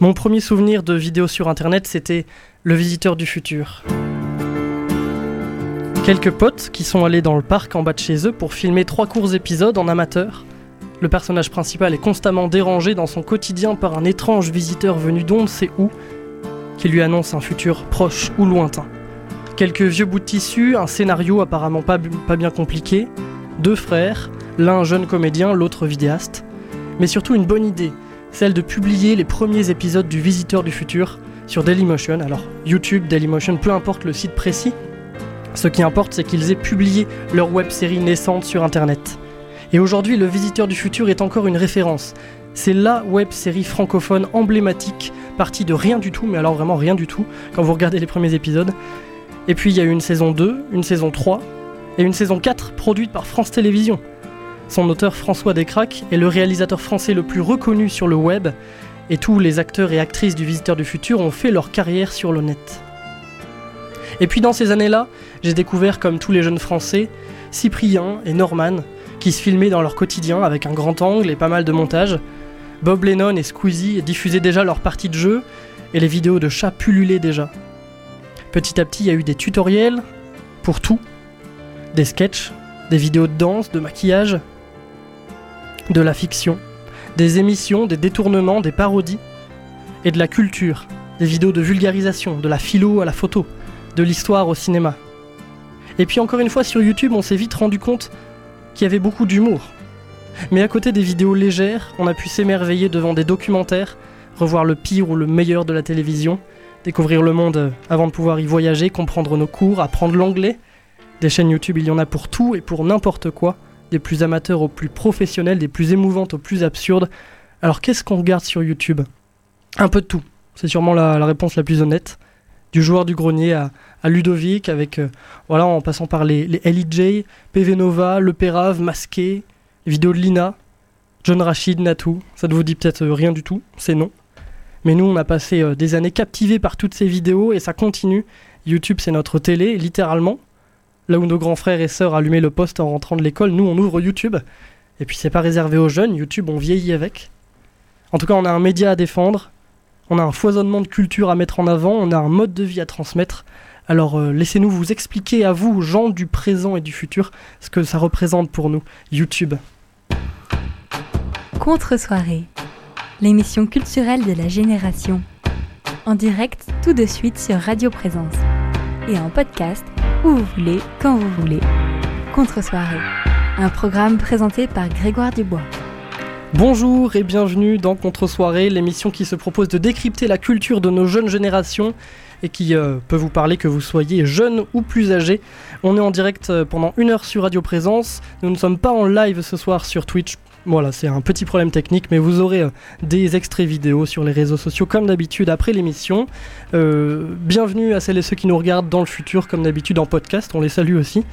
Mon premier souvenir de vidéo sur internet, c'était Le Visiteur du Futur. Quelques potes qui sont allés dans le parc en bas de chez eux pour filmer trois courts épisodes en amateur. Le personnage principal est constamment dérangé dans son quotidien par un étrange visiteur venu d'on ne sait où, qui lui annonce un futur proche ou lointain. Quelques vieux bouts de tissu, un scénario apparemment pas, pas bien compliqué, deux frères, l'un jeune comédien, l'autre vidéaste, mais surtout une bonne idée, celle de publier les premiers épisodes du Visiteur du Futur sur Dailymotion. Alors YouTube, Dailymotion, peu importe le site précis, ce qui importe c'est qu'ils aient publié leur web série naissante sur Internet. Et aujourd'hui, Le Visiteur du Futur est encore une référence. C'est la web série francophone emblématique, partie de rien du tout, mais alors vraiment rien du tout, quand vous regardez les premiers épisodes. Et puis il y a eu une saison 2, une saison 3 et une saison 4 produite par France Télévisions. Son auteur François Descraques est le réalisateur français le plus reconnu sur le web, et tous les acteurs et actrices du Visiteur du Futur ont fait leur carrière sur le net. Et puis dans ces années-là, j'ai découvert, comme tous les jeunes français, Cyprien et Norman, qui se filmaient dans leur quotidien avec un grand angle et pas mal de montage. Bob Lennon et Squeezie diffusaient déjà leurs parties de jeu, et les vidéos de chats pullulaient déjà. Petit à petit, il y a eu des tutoriels pour tout, des sketchs, des vidéos de danse, de maquillage, de la fiction, des émissions, des détournements, des parodies, et de la culture, des vidéos de vulgarisation, de la philo à la photo, de l'histoire au cinéma. Et puis encore une fois sur YouTube, on s'est vite rendu compte qu'il y avait beaucoup d'humour. Mais à côté des vidéos légères, on a pu s'émerveiller devant des documentaires, revoir le pire ou le meilleur de la télévision, découvrir le monde avant de pouvoir y voyager, comprendre nos cours, apprendre l'anglais. Des chaînes YouTube, il y en a pour tout et pour n'importe quoi, des plus amateurs aux plus professionnels, des plus émouvantes aux plus absurdes. Alors qu'est-ce qu'on regarde sur YouTube? Un peu de tout. C'est sûrement la, la réponse la plus honnête du joueur du grenier à, Ludovic, avec euh, voilà, en passant par les, les LEJ, PV Nova, Le Pérave, Masqué, les de Lina, John Rachid, Natou. Ça ne vous dit peut-être euh, rien du tout, c'est non. Mais nous, on a passé euh, des années captivés par toutes ces vidéos et ça continue. YouTube, c'est notre télé, littéralement. Là où nos grands frères et sœurs allumaient le poste en rentrant de l'école, nous, on ouvre YouTube. Et puis, c'est pas réservé aux jeunes. YouTube, on vieillit avec. En tout cas, on a un média à défendre, on a un foisonnement de culture à mettre en avant, on a un mode de vie à transmettre. Alors euh, laissez-nous vous expliquer à vous, gens du présent et du futur, ce que ça représente pour nous, YouTube. Contre-soirée, l'émission culturelle de la génération. En direct tout de suite sur Radio Présence. Et en podcast, où vous voulez, quand vous voulez. Contre-soirée, un programme présenté par Grégoire Dubois. Bonjour et bienvenue dans Contre-soirée, l'émission qui se propose de décrypter la culture de nos jeunes générations et qui euh, peut vous parler que vous soyez jeune ou plus âgé. On est en direct euh, pendant une heure sur Radio Présence. Nous ne sommes pas en live ce soir sur Twitch. Voilà, c'est un petit problème technique, mais vous aurez euh, des extraits vidéo sur les réseaux sociaux comme d'habitude après l'émission. Euh, bienvenue à celles et ceux qui nous regardent dans le futur comme d'habitude en podcast, on les salue aussi.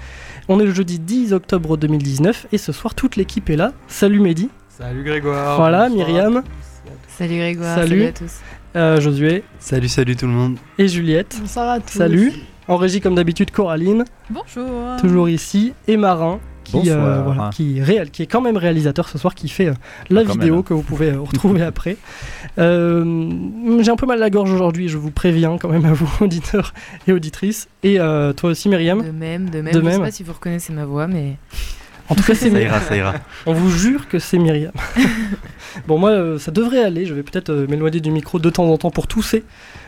On est le jeudi 10 octobre 2019 et ce soir toute l'équipe est là. Salut Mehdi. Salut Grégoire. Voilà, bonsoir Myriam. Salut Grégoire, Salut. salut, à tous. Euh, Josué Salut, salut tout le monde. et Juliette. Bonsoir à tous. Salut. En régie comme d'habitude Coraline, Bonjour. toujours ici, et Marin. Qui, euh, voilà, qui, est réel, qui est quand même réalisateur ce soir, qui fait euh, la vidéo même. que vous pouvez euh, retrouver après. Euh, J'ai un peu mal à la gorge aujourd'hui, je vous préviens quand même à vous, auditeurs et auditrices. Et euh, toi aussi, Myriam. De même, de même. De Je même. sais pas si vous reconnaissez ma voix, mais En tout cas, c'est Ça Myriam. ira, ça ira. On vous jure que c'est Myriam. bon, moi, euh, ça devrait aller. Je vais peut-être euh, m'éloigner du micro de temps en temps pour tousser.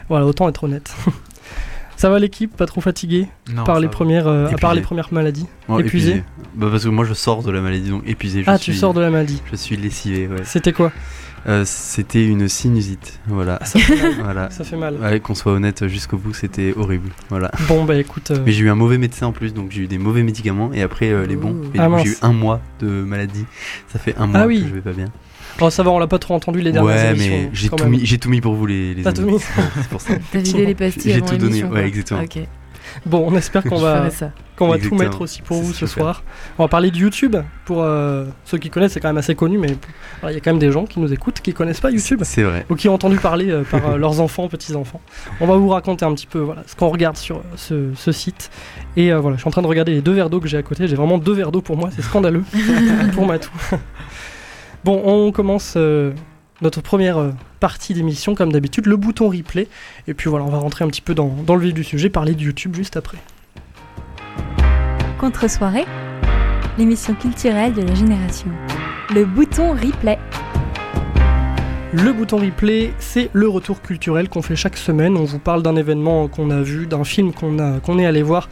Voilà, autant être honnête. Ça va l'équipe Pas trop fatigué Non, par les va. premières, euh, à part les premières maladies Bon, épuisé. Bah, parce que moi je sors de la maladie donc épuisé. Je Ah, suis, tu sors de la maladie. Je suis lessivé, ouais. C'était quoi Euh, c'était une sinusite, voilà. Ah, ça fait mal. voilà. Ça fait mal. Ouais, qu'on soit honnête jusqu'au bout, c'était horrible. Voilà. Bon, bah écoute. euh, Mais j'ai eu un mauvais médecin en plus, donc j'ai eu des mauvais médicaments et après euh, les bons. Et Ah, j'ai eu un mois de maladie. Ça fait un mois Ah oui. que je vais pas bien. Oh, ça va, on l'a pas trop entendu les dernières Ouais, émissions. mais j'ai tout, mis, j'ai tout mis pour vous les, les T'as tout amis. mis C'est pour ça. t'as vidé les pastilles J'ai tout donné, ouais, exactement. Ok, Bon, on espère qu'on va, qu'on va tout mettre aussi pour C'est vous ce soir. On va parler de YouTube. Pour euh, ceux qui connaissent, c'est quand même assez connu, mais il y a quand même des gens qui nous écoutent qui connaissent pas YouTube. C'est vrai. ou qui ont entendu parler euh, par euh, leurs enfants, petits-enfants. On va vous raconter un petit peu voilà, ce qu'on regarde sur ce, ce site. Et euh, voilà, je suis en train de regarder les deux verres d'eau que j'ai à côté. J'ai vraiment deux verres d'eau pour moi, c'est scandaleux pour Matou. Bon, on commence euh, notre première euh, partie d'émission, comme d'habitude, le bouton replay. Et puis voilà, on va rentrer un petit peu dans, dans le vif du sujet, parler de YouTube juste après. Contre-soirée, l'émission culturelle de la génération. Le bouton replay. Le bouton replay, c'est le retour culturel qu'on fait chaque semaine. On vous parle d'un événement qu'on a vu, d'un film qu'on a qu'on est allé voir,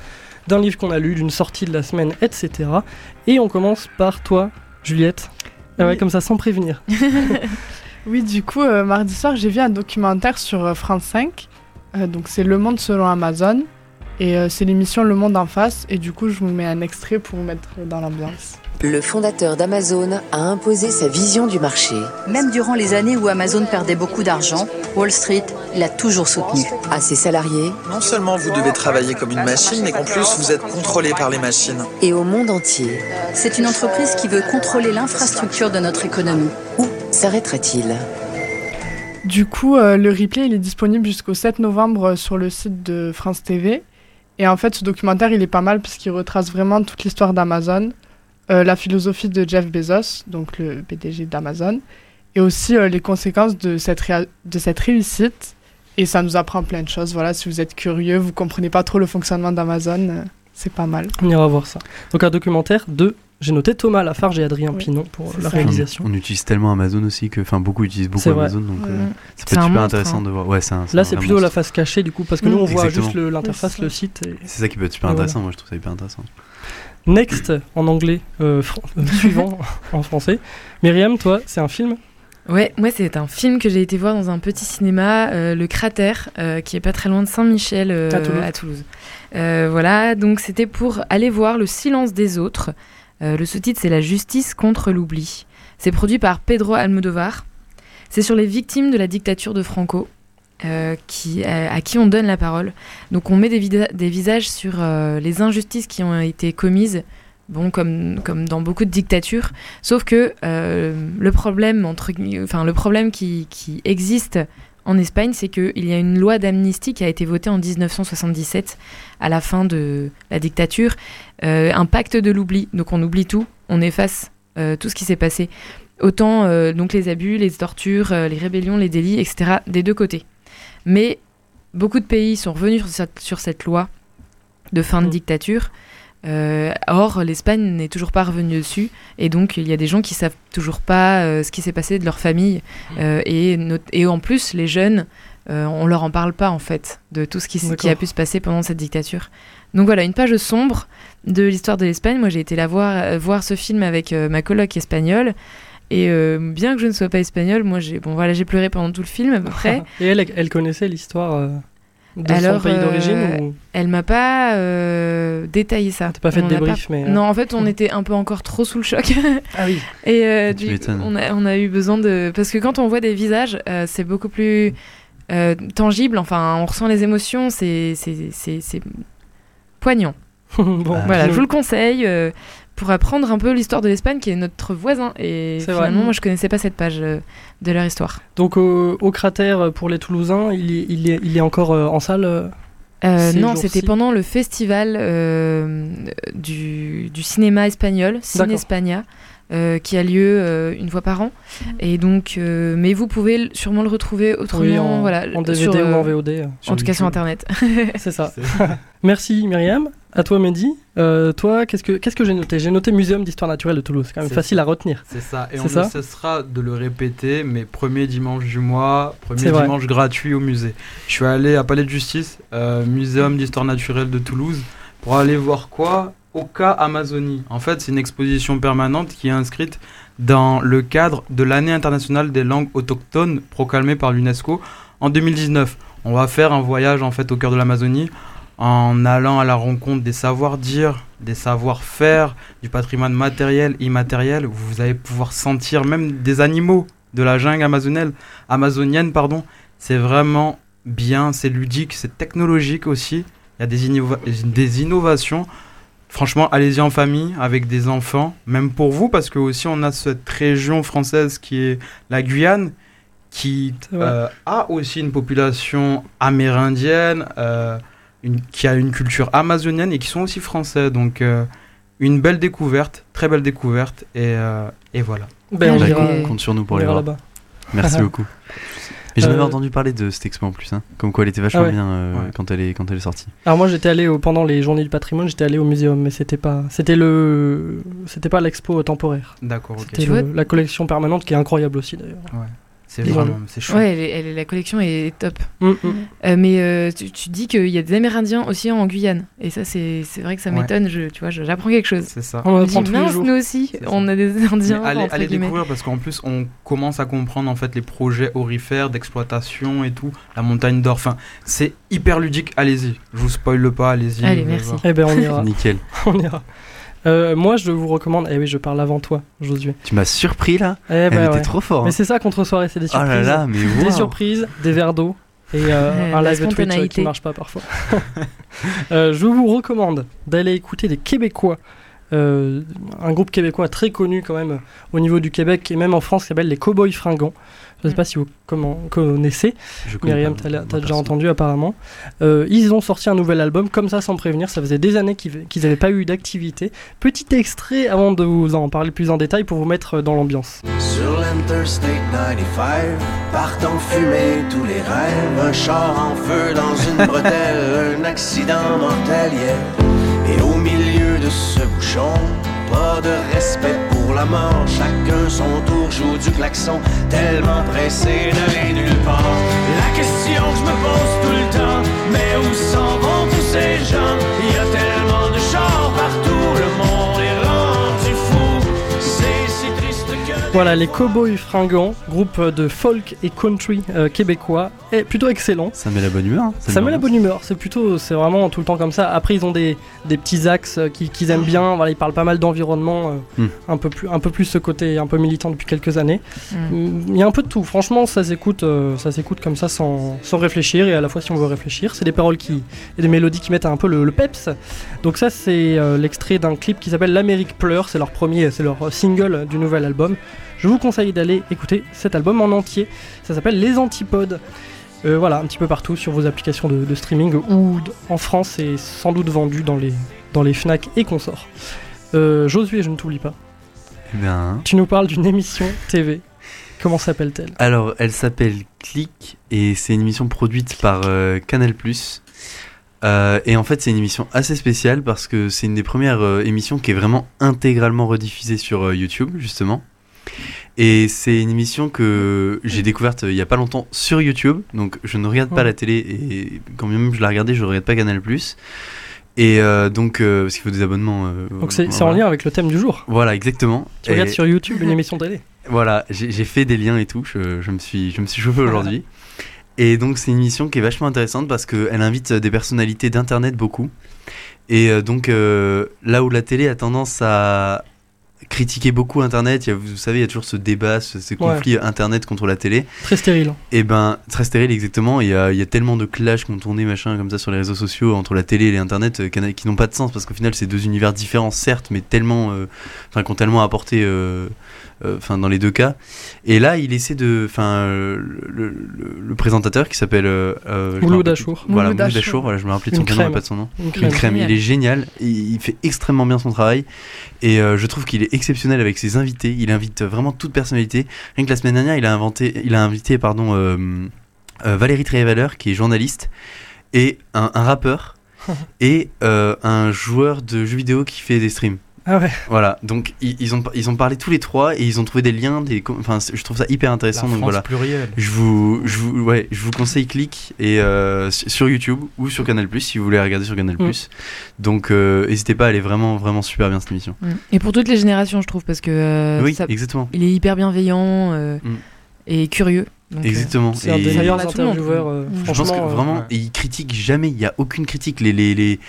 d'un livre qu'on a lu, d'une sortie de la semaine, etc. Et on commence par toi, Juliette. Ah ouais, Oui. comme ça, sans prévenir. Oui, du coup, euh, mardi soir, j'ai vu un documentaire sur euh, France 5. Euh, donc, c'est Le Monde selon Amazon. Et euh, c'est l'émission Le Monde en face. Et du coup, je vous mets un extrait pour vous mettre dans l'ambiance. Le fondateur d'Amazon a imposé sa vision du marché. Même durant les années où Amazon perdait beaucoup d'argent, Wall Street l'a toujours soutenu. À ses salariés Non seulement vous devez travailler comme une machine, mais qu'en plus vous êtes contrôlé par les machines. et au monde entier. C'est une entreprise qui veut contrôler l'infrastructure de notre économie. Où s'arrêtera-t-il? Du coup, euh, le replay, il est disponible jusqu'au 7 novembre euh, sur le site de France TV. Et en fait, ce documentaire, il est pas mal parce qu'il retrace vraiment toute l'histoire d'Amazon, la philosophie de Jeff Bezos, donc le PDG d'Amazon, et aussi euh, les conséquences de cette, de cette réussite. Et ça nous apprend plein de choses. Voilà, si vous êtes curieux, vous comprenez pas trop le fonctionnement d'Amazon, euh, c'est pas mal. On ira voir ça. Donc un documentaire de, j'ai noté Thomas Lafarge et Adrien Oui, Pinon pour la ça. réalisation. On utilise tellement Amazon aussi que, enfin, beaucoup utilisent beaucoup. Amazon, donc euh, Mm. ça C'est peut être un super intéressant hein. de voir. Ouais, c'est un- c'est Là, un c'est plutôt la face cachée du coup, parce que nous on voit Exactement. juste le- l'interface, le site. et- C'est ça qui peut être super Et voilà. intéressant. Moi, je trouve ça hyper intéressant. Next en anglais, euh, euh, suivant en français. Myriam, toi, c'est un film? Ouais, moi c'est un film que j'ai été voir dans un petit cinéma, euh, Le Cratère, euh, qui est pas très loin de Saint-Michel euh, À Toulouse. Voilà, donc c'était pour aller voir Le silence des autres. Le sous-titre c'est La justice contre l'oubli. C'est produit par Pedro Almodovar. C'est sur les victimes de la dictature de Franco, euh, qui, à, à qui on donne la parole. Donc on met des, visages sur euh, les injustices qui ont été commises, bon, comme, comme dans beaucoup de dictatures. Sauf que euh, le problème, entre, enfin, le problème qui, qui existe en Espagne, c'est qu'il y a une loi d'amnistie qui a été votée en 1977, à la fin de la dictature, euh, un pacte de l'oubli. Donc on oublie tout, on efface euh, tout ce qui s'est passé. Autant euh, donc les abus, les tortures, euh, les rébellions, les délits, etc. des deux côtés. Mais beaucoup de pays sont revenus sur cette, sur cette loi de fin de Mm. dictature. Euh, or, l'Espagne n'est toujours pas revenue dessus, et donc il y a des gens qui savent toujours pas euh, ce qui s'est passé de leur famille, Euh, et, en plus les jeunes, on leur en parle pas en fait de tout ce qui, qui a pu se passer pendant cette dictature. Donc voilà, une page sombre de l'histoire de l'Espagne. Moi, j'ai été la voir, voir ce film avec ma coloc espagnole. Et euh, bien que je ne sois pas espagnole, moi j'ai bon voilà j'ai pleuré pendant tout le film à peu près. Et elle, elle connaissait l'histoire euh, de Alors, son pays euh, d'origine ou? Elle m'a pas euh, détaillé ça. T'as pas fait de débrief, mais, euh, Non, en fait, on était un peu encore trop sous le choc. Ah oui. Et euh, du- on, a, on a eu besoin de. Parce que quand on voit des visages, euh, c'est beaucoup plus euh, tangible. Enfin, on ressent les émotions. C'est c'est- c'est- c'est poignant. bon, Ah, Voilà, je vous le conseille. Pour apprendre un peu l'histoire de l'Espagne, qui est notre voisin. Et finalement, vrai. moi, je connaissais pas cette page euh, de leur histoire. Donc au, au cratère euh, pour les Toulousains, il, est- il, est, il est encore euh, en salle euh, non, c'était pendant le festival euh, du, du cinéma espagnol, D'accord. Euh, qui a lieu euh, une fois par an. Et donc, euh, mais vous pouvez sûrement le retrouver autrement, oui, en, voilà, en DVD sur, ou en VOD. en tout cas sur internet. C'est ça. Merci Myriam. À toi Mehdi. Euh, toi, qu'est-ce que qu'est-ce que j'ai noté? J'ai noté Muséum d'histoire naturelle de Toulouse. C'est quand même facile à retenir. C'est ça, et on ça? ne cessera de le répéter, mais premier dimanche du mois, premier vrai. dimanche gratuit au musée. Je suis allé à Palais de Justice, euh, Muséum d'histoire naturelle de Toulouse, pour aller voir quoi? Oka Amazonie. En fait, c'est une exposition permanente qui est inscrite dans le cadre de l'année internationale des langues autochtones proclamée par l'UNESCO en 2019. On va faire un voyage en fait au cœur de l'Amazonie en allant à la rencontre des savoir-dire, des savoir-faire, du patrimoine matériel, immatériel. Vous allez pouvoir sentir même des animaux de la jungle amazonienne, pardon. C'est vraiment bien, c'est ludique, c'est technologique aussi. Il y a des innovations. Franchement, allez-y en famille, avec des enfants, même pour vous, parce que aussi on a cette région française qui est la Guyane, qui euh, a aussi une population amérindienne, euh, une- qui a une culture amazonienne et qui sont aussi français. Donc, euh, une belle découverte, très belle découverte, et, euh, et voilà. Ben, on Ah, ira, j'ai- Compte sur nous pour on les ira voir. là-bas. Merci beaucoup. Mais J'en avais Euh, entendu parler de cette expo en plus, hein. comme quoi elle était vachement Ah ouais. bien euh, Ouais. quand, elle est, quand elle est sortie. Alors moi j'étais allé au- pendant les journées du patrimoine, j'étais allé au muséum, mais c'était pas, c'était le, c'était pas l'expo temporaire. D'accord, ok. C'était la collection permanente qui est incroyable aussi d'ailleurs. C'est vraiment, c'est chouette. Ouais, elle est- elle est- la collection est top. Mm, mm. Euh, mais euh, tu, tu dis qu'il y a des Amérindiens aussi en Guyane. Et ça, c'est c'est vrai que ça Ouais. m'étonne. Je, tu vois, je- j'apprends quelque chose. C'est ça. On apprend tous les mince, jours. nous aussi, on a des Mais Indiens. allez, entre allez guillemets. découvrir parce qu'en plus on commence à comprendre en fait les projets orifères d'exploitation et tout, la montagne d'or. Enfin, c'est hyper ludique. Allez-y, je vous spoile pas. Allez-y. Allez, allez merci. Eh ben on ira, Nickel. on ira. Euh, moi je vous recommande, eh oui je parle avant toi, Josué. Tu m'as surpris là Eh ouais. trop fort. Mais hein. c'est ça contre soirée, c'est des Oh surprises. là là, mais Des surprises, des verres d'eau et euh, un live Twitch euh, qui marche pas parfois. Euh, je vous recommande d'aller écouter des Québécois, euh, un groupe québécois très connu quand même au niveau du Québec et même en France qui s'appelle les Cowboys Fringants. Je ne sais pas si vous comment, connaissez, Myriam, moi, t'as déjà entendu apparemment. Euh, ils ont sorti un nouvel album comme ça sans prévenir, ça faisait des années qu'ils n'avaient pas eu d'activité. Petit extrait avant de vous en parler plus en détail pour vous mettre dans l'ambiance. Sur l'Interstate 95, partant fumer tous les rêves, un char en feu dans une bretelle, un accident mortel, yeah. Ce bouchon, pas de respect pour la mort, chacun son tour joue du klaxon, tellement pressé d'aller nulle part. La question que je me pose tout le temps, mais où s'en vont tous ces gens? Voilà, les Cowboys Fringants, groupe de folk et country euh, québécois, est plutôt excellent. Ça met la bonne humeur. hein. Ça met la bonne humeur, c'est plutôt, c'est vraiment tout le temps comme ça. Après, ils ont des, des petits axes euh, qui- qu'ils aiment bien. Voilà, ils parlent pas mal d'environnement, euh, Hmm. un peu plus, un peu plus ce côté un peu militant depuis quelques années. Mm. Mm, Il y a un peu de tout. Franchement, ça s'écoute, euh, ça s'écoute comme ça sans, sans réfléchir et à la fois si on veut réfléchir, c'est des paroles qui et des mélodies qui mettent un peu le, le peps. Donc ça, c'est euh, l'extrait d'un clip qui s'appelle L'Amérique pleure. C'est leur premier, c'est leur single du nouvel album. Je vous conseille d'aller écouter cet album en entier. Ça s'appelle Les Antipodes. Euh, voilà, un petit peu partout sur vos applications de, de streaming ou en France, c'est sans doute vendu dans les, dans les Fnac et consorts. Euh, Josué, je ne t'oublie pas. Eh bien, Tu nous parles d'une émission TV. Comment s'appelle-t-elle? Alors, elle s'appelle Click et c'est une émission produite par euh, Canal+. Euh, et en fait, c'est une émission assez spéciale parce que c'est une des premières euh, émissions qui est vraiment intégralement rediffusée sur euh, YouTube, justement. Et c'est une émission que j'ai découverte euh, il y a pas longtemps sur YouTube. Donc, je ne regarde pas Ouais. la télé et quand même je la regardais, je ne regarde pas Canal+. Et euh, donc, euh, parce qu'il faut des abonnements. euh, Donc c'est en lien avec le thème du jour. Voilà, exactement. Tu regardes sur YouTube une émission télé. voilà, j'ai fait des liens et tout, je, je me suis, je me suis chauffé aujourd'hui. Et donc c'est une émission qui est vachement intéressante parce qu'elle invite des personnalités d'Internet beaucoup. Et donc là où la télé a tendance à critiquer beaucoup Internet, il y a- vous savez, il y a toujours ce débat, ce, ce conflit Internet contre la télé. Très stérile. Et ben, très stérile exactement, il y a, il y a tellement de clashs qui ont tourné machin comme ça sur les réseaux sociaux entre la télé et l'internet euh, qui, qui n'ont pas de sens parce qu'au final c'est deux univers différents certes mais tellement euh, enfin qui ont tellement apporté euh, enfin dans les deux cas et là il essaie de enfin euh, le, le- le présentateur qui s'appelle euh, euh, je me Mouloud rappelle- Achour. voilà Mouloud Achour. Voilà je me rappelais de son prénom pas de son nom Une une crème. crème, il est génial, il, il fait extrêmement bien son travail et euh, je trouve qu'il est exceptionnel avec ses invités. Il invite vraiment toute personnalité. Rien que la semaine dernière, il a inventé, il a invité pardon euh, euh, Valérie Trierweiler qui est journaliste et un, un rappeur et euh, un joueur de jeux vidéo qui fait des streams. Ah ouais. Voilà, donc ils, ils ont ils ont parlé tous les trois et ils ont trouvé des liens, des enfin je trouve ça hyper La intéressant. donc France voilà, plurielle. je vous, je vous, ouais, je vous conseille clic et euh, sur YouTube ou sur Canal si vous voulez regarder sur Canal Mm. Donc euh, n'hésitez pas, elle est vraiment vraiment super bien cette émission. Mm. Et pour toutes les générations, je trouve, parce que euh, oui, ça- exactement, il est hyper bienveillant euh, Mm. et curieux. Donc, euh, exactement. C'est un Et des meilleurs parle à tout le monde. intervieweurs. euh, Je je pense franchement, que euh, vraiment, ouais. il critique jamais. Il y a aucune critique. Les les les,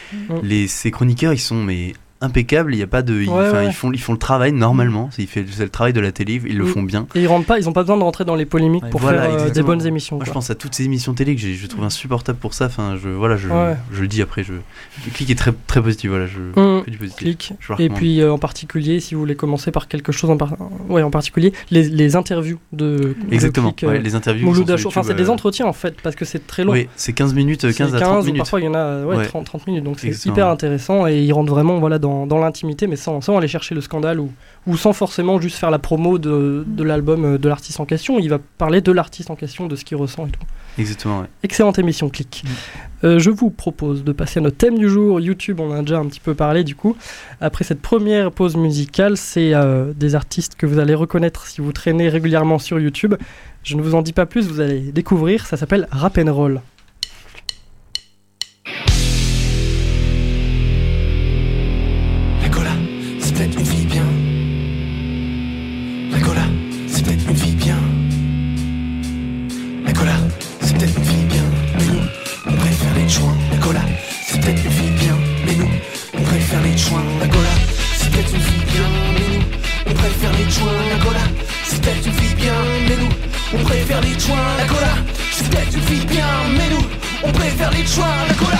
les ces chroniqueurs, ils sont mais impeccables. Il y a pas de, ils, Ouais, enfin, ouais. ils font ils font le travail normalement. C'est il fait c'est le travail de la télé. Ils le Mm. font bien. Et ils rentrent pas, ils ont pas besoin de rentrer dans les polémiques Ouais, pour voilà, faire euh, des bonnes émissions. Moi, je pense à toutes ces émissions télé que j'ai- je trouve insupportables pour ça. Enfin, je voilà, je, je le dis après. Je le clic est très très positif. Voilà, je Mm. fais du positif. Clic. Je le Et puis euh, en particulier, si vous voulez commencer par quelque chose en, par- ouais, en particulier, les, les interviews de de Exactement. Click, euh, les interviews. Sont. Enfin, c'est des entretiens en fait, parce que c'est très long. Oui, c'est 15 minutes, euh, C'est 15 à 30 ou minutes. parfois il y en a ouais, Ouais. 30, 30 minutes, donc c'est hyper intéressant et ils rentrent vraiment voilà, dans, dans l'intimité, mais sans, sans aller chercher le scandale ou, ou sans forcément juste faire la promo de, de l'album euh, de l'artiste en question. Il va parler de l'artiste en question, de ce qu'il ressent et tout. Exactement, ouais. Excellente émission, clic. Euh, je vous propose de passer à notre thème du jour. YouTube, on en a déjà un petit peu parlé du coup. Après cette première pause musicale, c'est euh, des artistes que vous allez reconnaître si vous traînez régulièrement sur YouTube. Je ne vous en dis pas plus, vous allez découvrir. Ça s'appelle Rap and Roll. On préfère les joints. La cola, c'est peut-être une fille bien. Mais nous, on préfère les joints. La cola,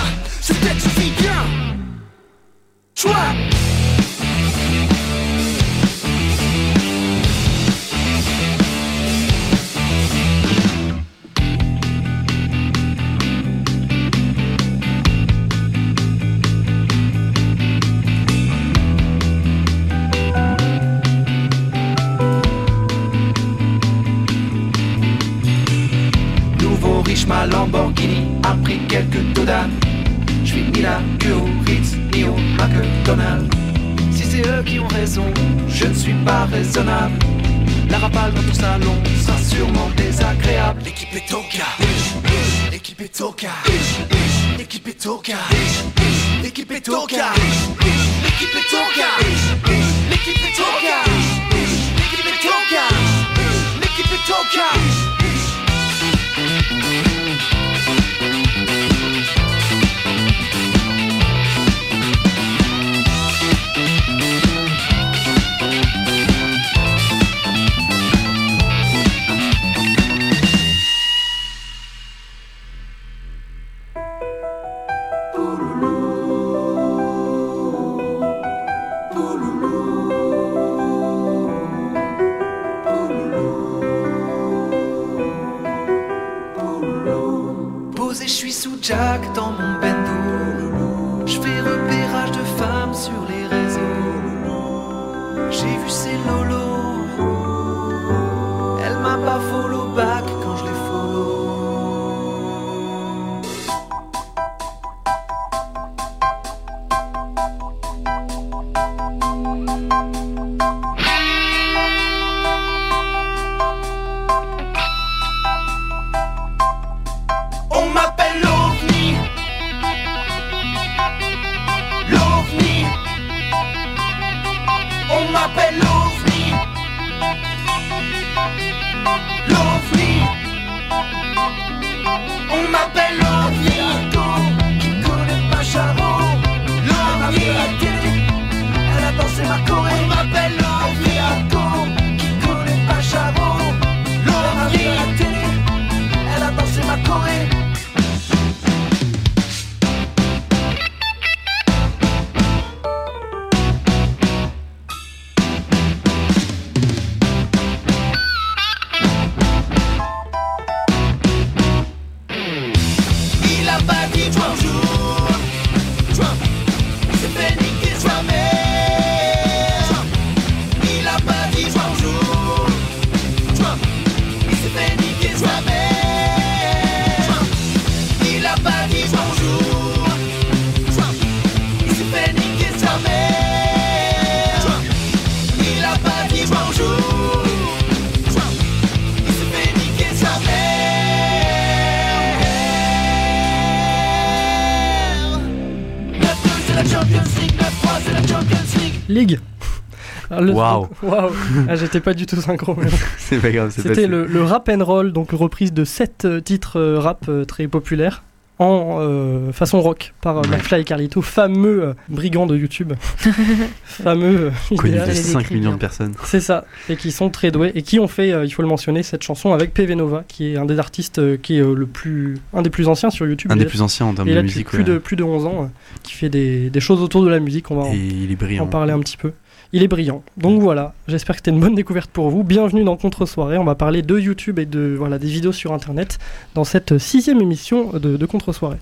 le- Waouh. Waouh. Ah, J'étais pas du tout synchro. mais- C'est pas grave, c'est C'était le, le rap and roll, donc reprise de 7 titres euh, rap euh, très populaires en euh, façon rock par euh, McFly et Carlito, fameux euh, brigands de YouTube. fameux. euh, Connu de idéal. 5 millions de personnes. C'est ça, et qui sont très doués et qui ont fait, euh, il faut le mentionner, cette chanson avec PV Nova, qui est un des artistes euh, qui est euh, le plus, un des plus anciens sur YouTube. Un des plus anciens en termes de musique. Plus ouais. de plus de 11 ans, euh, qui fait des, des choses autour de la musique. On va en- Et il est brillant. en parler un petit peu. Il est brillant. Donc voilà, j'espère que c'était une bonne découverte pour vous. Bienvenue dans Contre-soirée. On va parler de YouTube et de voilà des vidéos sur Internet dans cette sixième émission de, de Contre-soirée.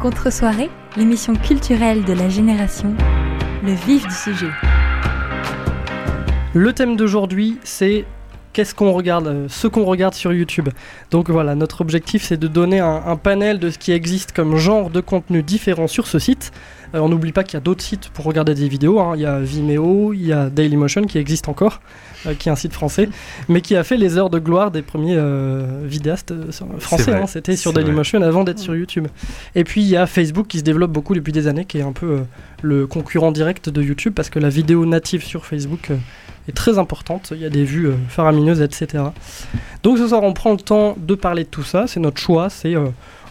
Contre-soirée, l'émission culturelle de la génération, le vif du sujet. Le thème d'aujourd'hui, c'est qu'est-ce qu'on regarde, euh, ce qu'on regarde sur YouTube. Donc voilà, notre objectif c'est de donner un, un panel de ce qui existe comme genre de contenu différent sur ce site. Euh, on n'oublie pas qu'il y a d'autres sites pour regarder des vidéos. hein. Il y a Vimeo, il y a Dailymotion qui existe encore, euh, qui est un site français, mais qui a fait les heures de gloire des premiers euh, vidéastes euh, français. hein. C'était sur c'est vrai. Dailymotion avant d'être sur YouTube. Et puis il y a Facebook qui se développe beaucoup depuis des années, qui est un peu euh, le concurrent direct de YouTube parce que la vidéo native sur Facebook euh, est très importante. Il y a des vues euh, faramineuses, etc. Donc ce soir, on prend le temps de parler de tout ça. C'est notre choix. C'est euh,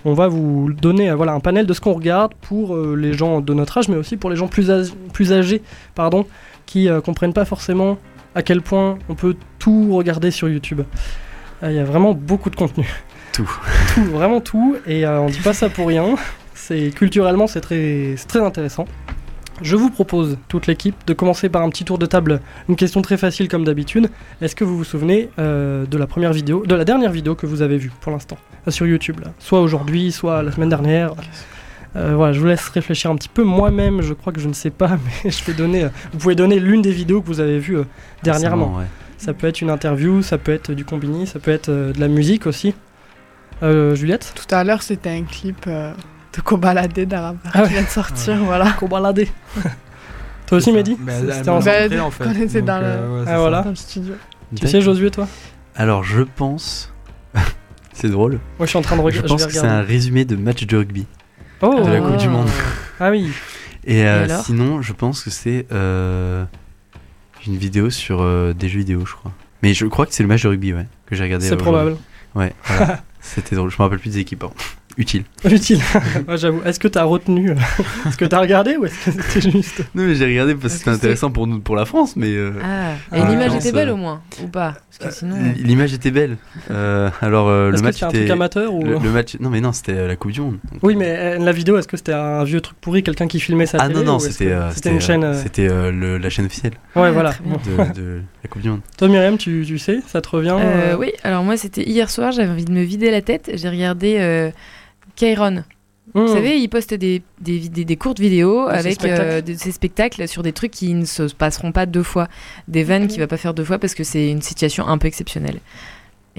on va vous donner euh, voilà un panel de ce qu'on regarde pour euh, les gens de notre âge, mais aussi pour les gens plus, âg- plus âgés, pardon, qui euh, comprennent pas forcément à quel point on peut tout regarder sur YouTube. Il y a vraiment beaucoup de contenu. Tout. tout, vraiment tout. Et on dit pas ça pour rien. C'est culturellement, c'est très, c'est très intéressant. Je vous propose, toute l'équipe, de commencer par un petit tour de table. Une question très facile comme d'habitude. Est-ce que vous vous souvenez euh, de la première vidéo, de la dernière vidéo que vous avez vue pour l'instant euh, sur YouTube là? Soit aujourd'hui, soit la semaine dernière. Euh, voilà, je vous laisse réfléchir un petit peu. Moi-même, je crois que je ne sais pas, mais je vais donner. euh, vous pouvez donner l'une des vidéos que vous avez vues euh, dernièrement. Ouais. Ça peut être une interview, ça peut être du combini, ça peut être euh, de la musique aussi. Euh, Juliette? Tout à l'heure, c'était un clip euh, de Kobalade d'Arab Ah ouais. qui vient de sortir, voilà. Kobalade. Toi aussi, Mehdi Bah, C'était en- m'a Bah, en fait. quand on était dans le- euh, ouais, c'est Ah voilà. Dans le studio. Tu sais, Josué, toi Alors je pense. c'est drôle. Moi, je suis en train de Je regarder. pense vais que c'est un résumé de match de rugby Oh de la. Coupe du Monde. Ah oui. Et, euh, sinon, je pense que c'est euh, une vidéo sur euh, des jeux vidéo, je crois. Mais je crois que c'est le match de rugby, ouais, que j'ai regardé. C'est probable. Ouais. voilà. C'était drôle. Je me rappelle plus des équipes. pardon. Utile. Utile. Ouais, J'avoue. Est-ce que t'as retenu euh, ce que t'as regardé ou est-ce que c'était juste. Non, mais j'ai regardé parce que Est-ce c'était intéressant pour nous, pour la France, mais. euh, Ah, et Ah, l'image non, était belle au moins, ou pas? Sinon. L'image était belle. Euh, alors euh, le Est-ce que match c'est un était. truc amateur ou. Le, le match. Non, mais non, c'était euh, la Coupe du Monde. Donc, Oui, mais euh, la vidéo, est-ce que c'était un vieux truc pourri, quelqu'un qui filmait sa Ah télé non, non, est-ce c'était. euh, C'était une euh, chaîne. euh, C'était euh, la chaîne officielle Ouais, Ah, voilà. de, de la Coupe du Monde. Toi, Myriam, tu, tu sais, ça te revient Euh, euh, oui, alors moi c'était hier soir, j'avais envie de me vider la tête, j'ai regardé euh, Kairon. hmm. Vous savez, il poste des, des, vid- des- des courtes vidéos De ses avec spectacles. euh, de ces spectacles sur des trucs qui ne se passeront pas deux fois, des vannes Ok. qu'il va pas faire deux fois parce que c'est une situation un peu exceptionnelle.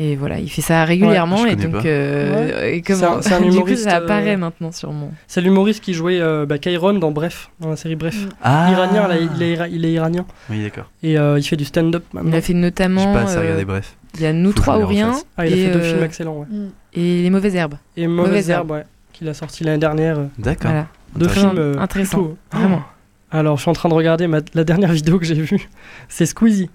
Et voilà, il fait ça régulièrement je et donc pas. euh, et comment C'est un- un du coup humoriste, ça apparaît euh, maintenant sur mon. C'est l'humoriste qui jouait euh, bah, Kairon dans Bref, dans la série Bref. Ah Iranien, là, il, est, il est iranien. Oui, d'accord. Et euh, il fait du stand-up maintenant. Il a fait Je notamment pas assez euh, regardé, bref. Il y a Nous Faut trois ou les rien. Ah, il a et, fait deux euh, films excellents, ouais. et Les mauvaises herbes. Et Mauvaise Mauvaise Herbe, ouais, qu'il a sorti l'année dernière. euh, D'accord. Voilà. Deux films euh, Intéressant, plutôt- vraiment. Alors, je suis en train de regarder ma- la dernière vidéo que j'ai vue. C'est Squeezie.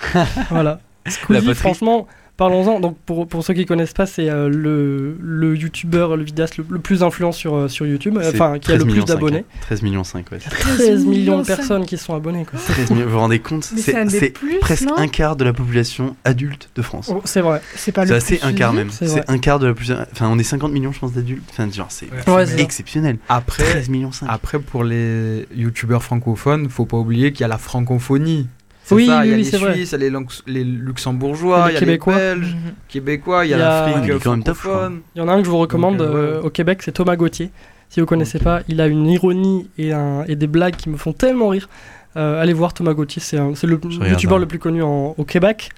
voilà. Squeezie, franchement, parlons-en. Donc, pour, pour ceux qui connaissent pas, c'est euh, le, le youtubeur, le vidéaste le, le plus influent sur, euh, sur YouTube. euh, Enfin, qui a le 13 plus d'abonnés. hein. 13 millions 5, ouais. 13 millions de personnes qui sont abonnées. quoi. 13 millions, vous vous rendez compte c'est presque un quart de la population adulte de France. Oh, c'est vrai. C'est pas le C'est assez un quart même. c'est un quart de la plus. Enfin, on est 50 millions, je pense, d'adultes. Enfin, genre, Ouais. C'est exceptionnel. Après, 13 millions 5. après, pour les youtubeurs francophones, faut pas oublier qu'il y a la francophonie. C'est Oui, ça, oui, il y a oui, les c'est vrai. Suisses, il y a les, Lux- les Luxembourgeois, Les il y a Québécois. les Belges, Mhm. Québécois, il y a l'Afrique Ouais, il francophone. Y en a un que je vous recommande Donc, euh, euh, ouais. au Québec, c'est Thomas Gauthier. Si vous connaissez pas, il a une ironie et, un, et des blagues qui me font tellement rire. Euh, allez voir Thomas Gauthier, c'est le youtubeur ça. le plus connu en- au Québec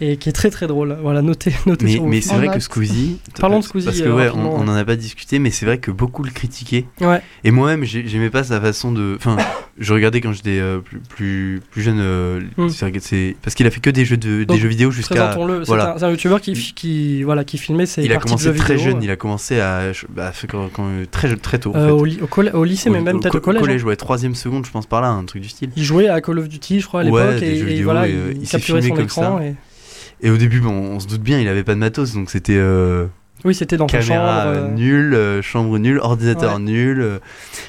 et qui est très très drôle. Voilà, notez, notez Mais, mais c'est vrai que. Squeezie. Parlons de Squeezie, Parce que, euh, ouais, on rapidement, on en a pas discuté, mais c'est vrai que beaucoup le critiquaient. Ouais. Et moi-même, j'ai- j'aimais pas sa façon de. Enfin, je regardais quand j'étais euh, plus, plus, plus jeune. euh, Hmm. c'est- Parce qu'il a fait que des jeux, de, Donc, des jeux vidéo jusqu'à. Présentons-le, c'est voilà. un, c'est un youtubeur qui, voilà, qui filmait ses Il a commencé très vidéo, jeune, euh, il a commencé à. bah, fait quand- quand- très, très tôt. en euh, fait. au, au, au lycée, mais même peut-être au collège. hein. ouais, troisième seconde, je pense par là, un truc du style. Il jouait à Call of Duty, je crois, à l'époque, et, voilà, euh, il, capturait filmé son comme écran. Et... Au début, bon, on se doute bien, il avait pas de matos, donc c'était euh, Oui, c'était dans sa caméra chambre. euh, nulle, euh, chambre nulle, ordinateur Ouais. nul.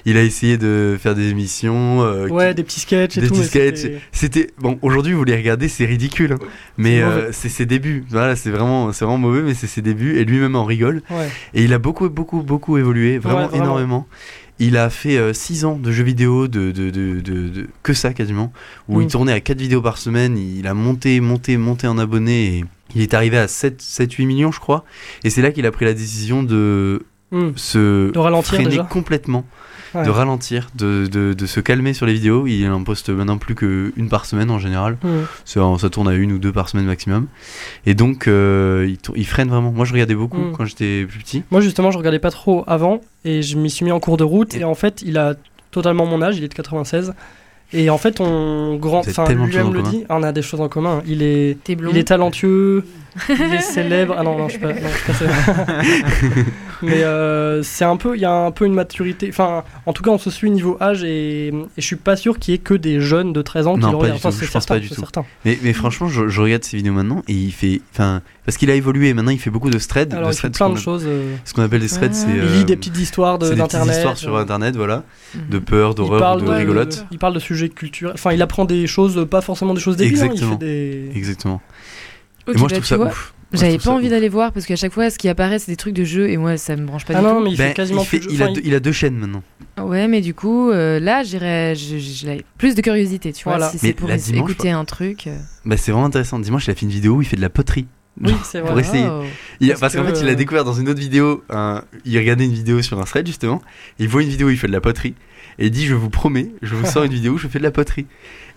il a essayé de faire des émissions. Ouais, qui- des petits sketchs et des tout. petits mais sketchs. c'était- bon. Aujourd'hui, vous les regardez, c'est ridicule. hein. Mais C'est ses débuts. Voilà, c'est vraiment, c'est vraiment mauvais, mais c'est ses débuts. Et lui-même en rigole. Ouais. Et il a beaucoup, beaucoup, beaucoup évolué, vraiment, Ouais, vraiment. énormément. Il a fait 6 ans de jeux vidéo, de, de, de, de- de- que ça quasiment, où Mm. il tournait à 4 vidéos par semaine. Il a monté, monté, monté en abonnés et il est arrivé à 7, 7 8 millions, je crois. Et c'est là qu'il a pris la décision de Hmm. se De ralentir, freiner déjà. complètement, Ouais. de ralentir, de, de, de se calmer sur les vidéos. Il en poste maintenant plus qu'une par semaine en général. C'est- Ça tourne à une ou deux par semaine maximum. Et donc, euh, il, freine vraiment. Moi, je regardais beaucoup Mm. quand j'étais plus petit. Moi justement, je regardais pas trop avant et je m'y suis mis en cours de route et en fait, il a totalement mon âge, il est de 96. Et en fait, on grand, enfin lui-même le commun. dit, on a des choses en commun. Il est, il est talentueux, il est célèbre. Ah non non, je suis pas, non, je suis pas célèbre. Mais euh, c'est un peu, il y a un peu une maturité. Enfin, en tout cas, on se suit niveau âge et, et je suis pas sûr qu'il y ait que des jeunes de 13 ans qui Non, le pas regardent. Enfin, Je pense certain, pas du tout. certain. Mais, mais franchement, je, je regarde ses vidéos maintenant et il fait. Enfin, parce qu'il a évolué. Maintenant, il fait beaucoup de threads. Alors, de il fait threads, plein ce de choses. euh, Ce qu'on appelle des threads, c'est. il euh, lit des petites histoires de- c'est des petites d'internet. histoires sur euh, internet, voilà. Mhm. De peur, Il d'horreur de de- rigolote. Il parle de sujets culturels. Enfin, il apprend des choses, pas forcément des choses débiles. hein, Exactement. Il fait des. Exactement. Et moi, je bah, trouve tu ça vois, ouf. Je J'avais trouve pas envie d'aller voir parce qu'à chaque fois, ce qui apparaît, c'est des trucs de jeux et moi, ça me branche pas Ah du non, tout. mais il Ben, fait quasiment il, fait- plus il a deux, il a deux chaînes maintenant. Ouais, mais du coup, euh, là, j'irais, je- je- j'ai plus de curiosité, tu vois. Voilà. Si c'est pour la dimanche, écouter un truc. euh. Bah, c'est vraiment intéressant. Dimanche, il a fait une vidéo où il fait de la poterie. Oui, c'est Pour vrai. essayer. Oh. Il a- Parce parce qu'en que, fait, il a euh, découvert dans une autre vidéo, un- il regardait une vidéo sur un thread justement, il voit une vidéo où il fait de la poterie, et il dit Je vous promets, je vous sors une vidéo où je fais de la poterie.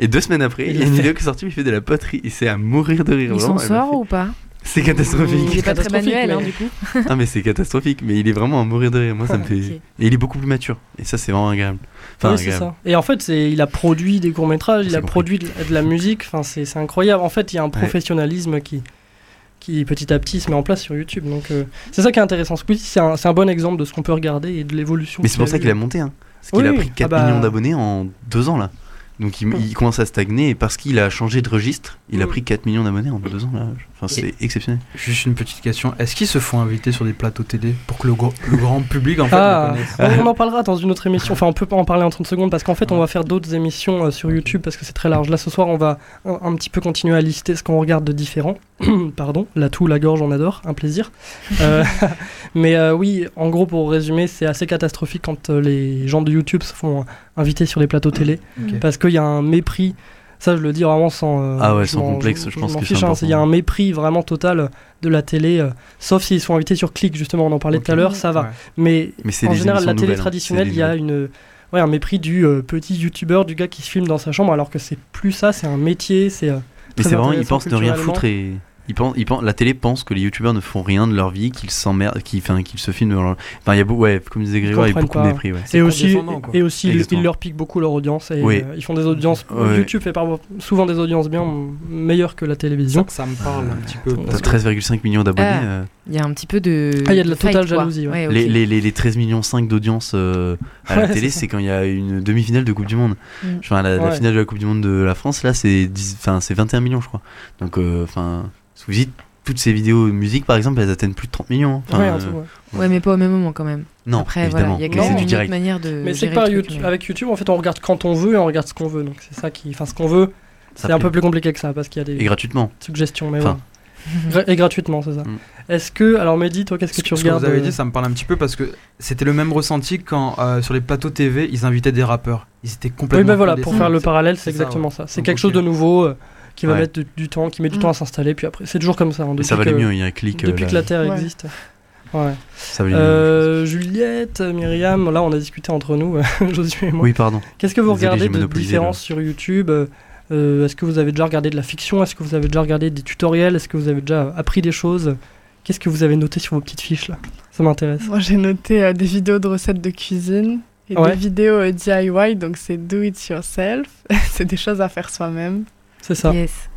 Et deux semaines après, Il il y a une fait. vidéo qui est sortie où il fait de la poterie, et c'est à mourir de rire. Il s'en sort fait- ou pas C'est Il catastrophique. est pas très manuel, hein, du coup. Ah, mais c'est catastrophique, mais il est vraiment à mourir de rire. Moi, ça me fait. Et il est beaucoup plus mature, et ça, c'est vraiment agréable. Enfin, oui, c'est agréable. ça. Et en fait, il a produit des courts-métrages, il C'est a compris. produit de, de la musique, enfin, c'est, c'est incroyable. En fait, il y a un professionnalisme qui, qui petit à petit se met en place sur YouTube. Donc, euh, c'est ça qui est intéressant. Squeezie, c'est un, c'est un bon exemple de ce qu'on peut regarder et de l'évolution. Mais c'est pour ça qu'il a monté, hein. Parce qu'il Oui, a pris 4 Ah bah- millions d'abonnés en 2 ans là. Donc il, Mm. il commence à stagner et parce qu'il a changé de registre, il a Mm. pris 4 millions d'abonnés en 2 ans là. Enfin, c'est exceptionnel. Juste une petite question. Est-ce qu'ils se font inviter sur des plateaux télé pour que le, grand public en fait Ah, on en parlera dans une autre émission. Enfin, on peut pas en parler en 30 secondes parce qu'en fait, on va faire d'autres émissions euh, sur YouTube parce que c'est très large. Là, ce soir, on va un, un petit peu continuer à lister ce qu'on regarde de différent. Pardon, la toux, la gorge, on adore, un plaisir. Euh, mais euh, oui, en gros, pour résumer, c'est assez catastrophique quand euh, les gens de YouTube se font inviter sur les plateaux télé parce qu'il y a un mépris. Ça, je le dis vraiment sans. euh, Ah ouais, sans complexe, je pense que c'est hein. important. Il y a un mépris vraiment total de la télé, euh, sauf s'ils sont invités sur Click, justement, on en parlait tout à l'heure, ça va. Ouais. Mais Mais c'est en général, la télé nouvelles, hein. traditionnelle, il y a une, ouais, un mépris du euh, petit youtubeur, du gars qui se filme dans sa chambre, alors que c'est plus ça, c'est un métier, c'est. euh, Mais c'est vraiment, ils pensent ne rien foutre et. Ils pensent, ils pensent, la télé pense que les youtubeurs ne font rien de leur vie, qu'ils s'emmerdent, qu'ils enfin, qu'ils se filment. leur- Enfin, il y a beaucoup, ouais, comme disait Grégoire, il y a beaucoup de mépris. Ouais. Et aussi, et aussi ils, Exactement. ils leur piquent beaucoup leur audience et Oui. euh, ils font des audiences. Ouais. YouTube fait souvent des audiences bien meilleures que la télévision. Ça, ça me parle un petit peu. T'as parce que- 13,5 millions d'abonnés. Ah. euh, Il y a un petit peu de. Ah, il y a de la totale jalousie, ouais. les, les, les, les 13 millions 5 d'audience euh, à la Ouais, télé, c'est quand il y a une demi-finale de Coupe du Monde. Mm. Enfin, la, la finale de la Coupe du Monde de la France, là, c'est 10 enfin, c'est 21 millions, je crois. Donc, euh, enfin, vous dites, toutes ces vidéos musique, par exemple, elles atteignent plus de 30 millions. hein. Enfin, Ouais, en euh, tout, ouais. Ouais, mais pas au même moment quand même. Non, Après, évidemment. voilà, il y a du une autre direct. manière de. Mais c'est que par YouTube, mais- avec YouTube, en fait, on regarde quand on veut et on regarde ce qu'on veut. Donc c'est ça qui, enfin, ce qu'on veut, c'est un peu plus compliqué que ça parce qu'il y a des Et gratuitement. suggestions, mais Enfin. Gra- Et gratuitement, c'est ça. Mm. Est-ce que, alors Mehdi, toi, qu'est-ce que Ce tu que, ce que regardes vous avez euh, dit, ça me parle un petit peu parce que c'était le même ressenti quand euh, sur les plateaux TV, ils invitaient des rappeurs. Ils étaient complètement. Oui, ben voilà, pour faire le parallèle, c'est exactement ça. C'est quelque chose de nouveau qui va Ouais. mettre du, du temps, qui met du Mm. temps à s'installer, puis après, c'est toujours comme ça. hein, depuis ça valait mieux, il y a un clic. euh, Depuis là, que la Terre Ouais. existe. Ouais. Ça. Euh, Juliette, Myriam, là on a discuté entre nous, Josué et moi. Oui, pardon. Qu'est-ce que vous Désolé, regardez de différence sur YouTube euh, euh, Est-ce que vous avez déjà regardé de la fiction Est-ce que vous avez déjà regardé des tutoriels Est-ce que vous avez déjà appris des choses? Qu'est-ce que vous avez noté sur vos petites fiches là? Ça m'intéresse. Moi, j'ai noté euh, des vidéos de recettes de cuisine et Ouais. des vidéos euh, DIY, donc c'est do it yourself. c'est des choses à faire soi-même. C'est ça. Yes.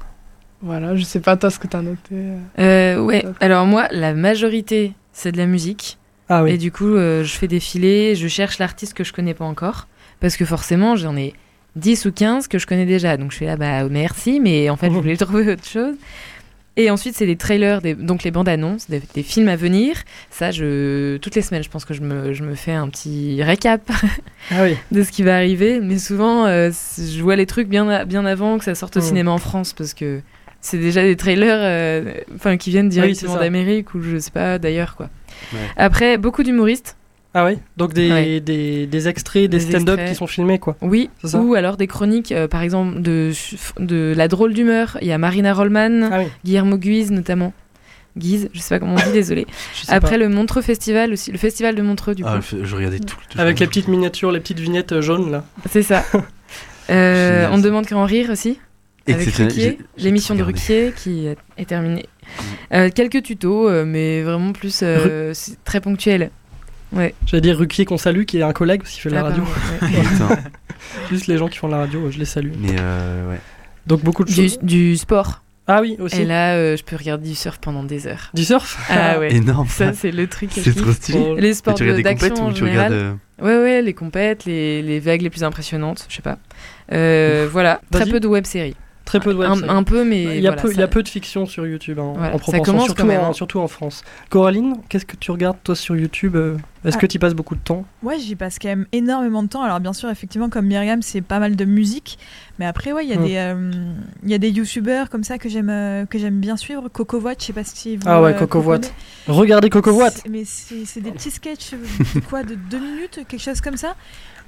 Voilà, je sais pas toi ce que t'as noté. euh. Euh, ouais, alors moi, la majorité, c'est de la musique. Ah Et oui. du coup, euh, je fais défiler, je cherche l'artiste que je connais pas encore. Parce que forcément, j'en ai 10 ou 15 que je connais déjà. Donc je fais là, bah merci, mais en fait, je voulais trouver autre chose. Et ensuite, c'est les trailers, des- donc les bandes annonces, des, des films à venir. Ça, je, toutes les semaines, je pense que je me, je me fais un petit récap Ah oui. de ce qui va arriver. Mais souvent, euh, je vois les trucs bien, avant que ça sorte au Mm. cinéma en France parce que c'est déjà des trailers euh, qui viennent directement ça. d'Amérique ou je sais pas d'ailleurs. quoi. Ouais. Après, beaucoup d'humoristes. Ah oui. Donc des, Ouais. des, des extraits, des, Des stand-up qui sont filmés quoi. Oui, ou alors des chroniques, euh, par exemple, de, de La drôle d'humeur. Il y a Marina Rollman, Ah oui. Guillermo Guise notamment. Guise, je sais pas comment on dit, désolé. Après pas. le Montreux Festival aussi, le festival de Montreux du coup. Ah, je je regardais tout. tout- Avec les petites miniatures, les petites vignettes euh, jaunes là. C'est ça. Euh, on ça. demande qu'à en rire aussi. Avec l'émission de. Ruquier qui est terminée. Euh, quelques tutos, mais vraiment plus euh, très ponctuel. Ouais. J'allais dire Ruquier qu'on salue, qui est un collègue parce qu'il fait de la Ah, radio. ouais. Putain. Juste les gens qui font de la radio, je les salue. Mais euh, ouais. Donc beaucoup de Du, choses. du sport. Ah oui, aussi. Et là, euh, je peux regarder du surf pendant des heures. Du surf Ah ouais. Énorme. Ça, c'est le truc. C'est trop stylé. Les sports Mais tu regardes de- des compètes d'action ou en tu regardes. général. euh, Ouais, ouais, les compètes, les, les vagues les plus impressionnantes, je sais pas. Euh, voilà, très peu de web-séries. Très peu de web. Un, un peu, mais. il y, a voilà, peu, il y a peu de fiction sur YouTube hein, Voilà, en ça proportion, commence surtout, quand même, en, hein. surtout en France. Coraline, qu'est-ce que tu regardes toi sur YouTube euh, Est-ce que Ah. tu y passes beaucoup de temps? Ouais, j'y passe quand même énormément de temps. Alors bien sûr, effectivement, comme Myriam, c'est pas mal de musique, mais après, ouais, il y a Mm. des, euh, il y a des youtubeurs comme ça que j'aime, euh, que j'aime bien suivre. Coco Watt, je sais pas si vous. Ah ouais, euh, Coco connaissez. Regardez Coco Watt. C'est- Mais c'est c'est des petits sketchs quoi, de deux minutes, quelque chose comme ça.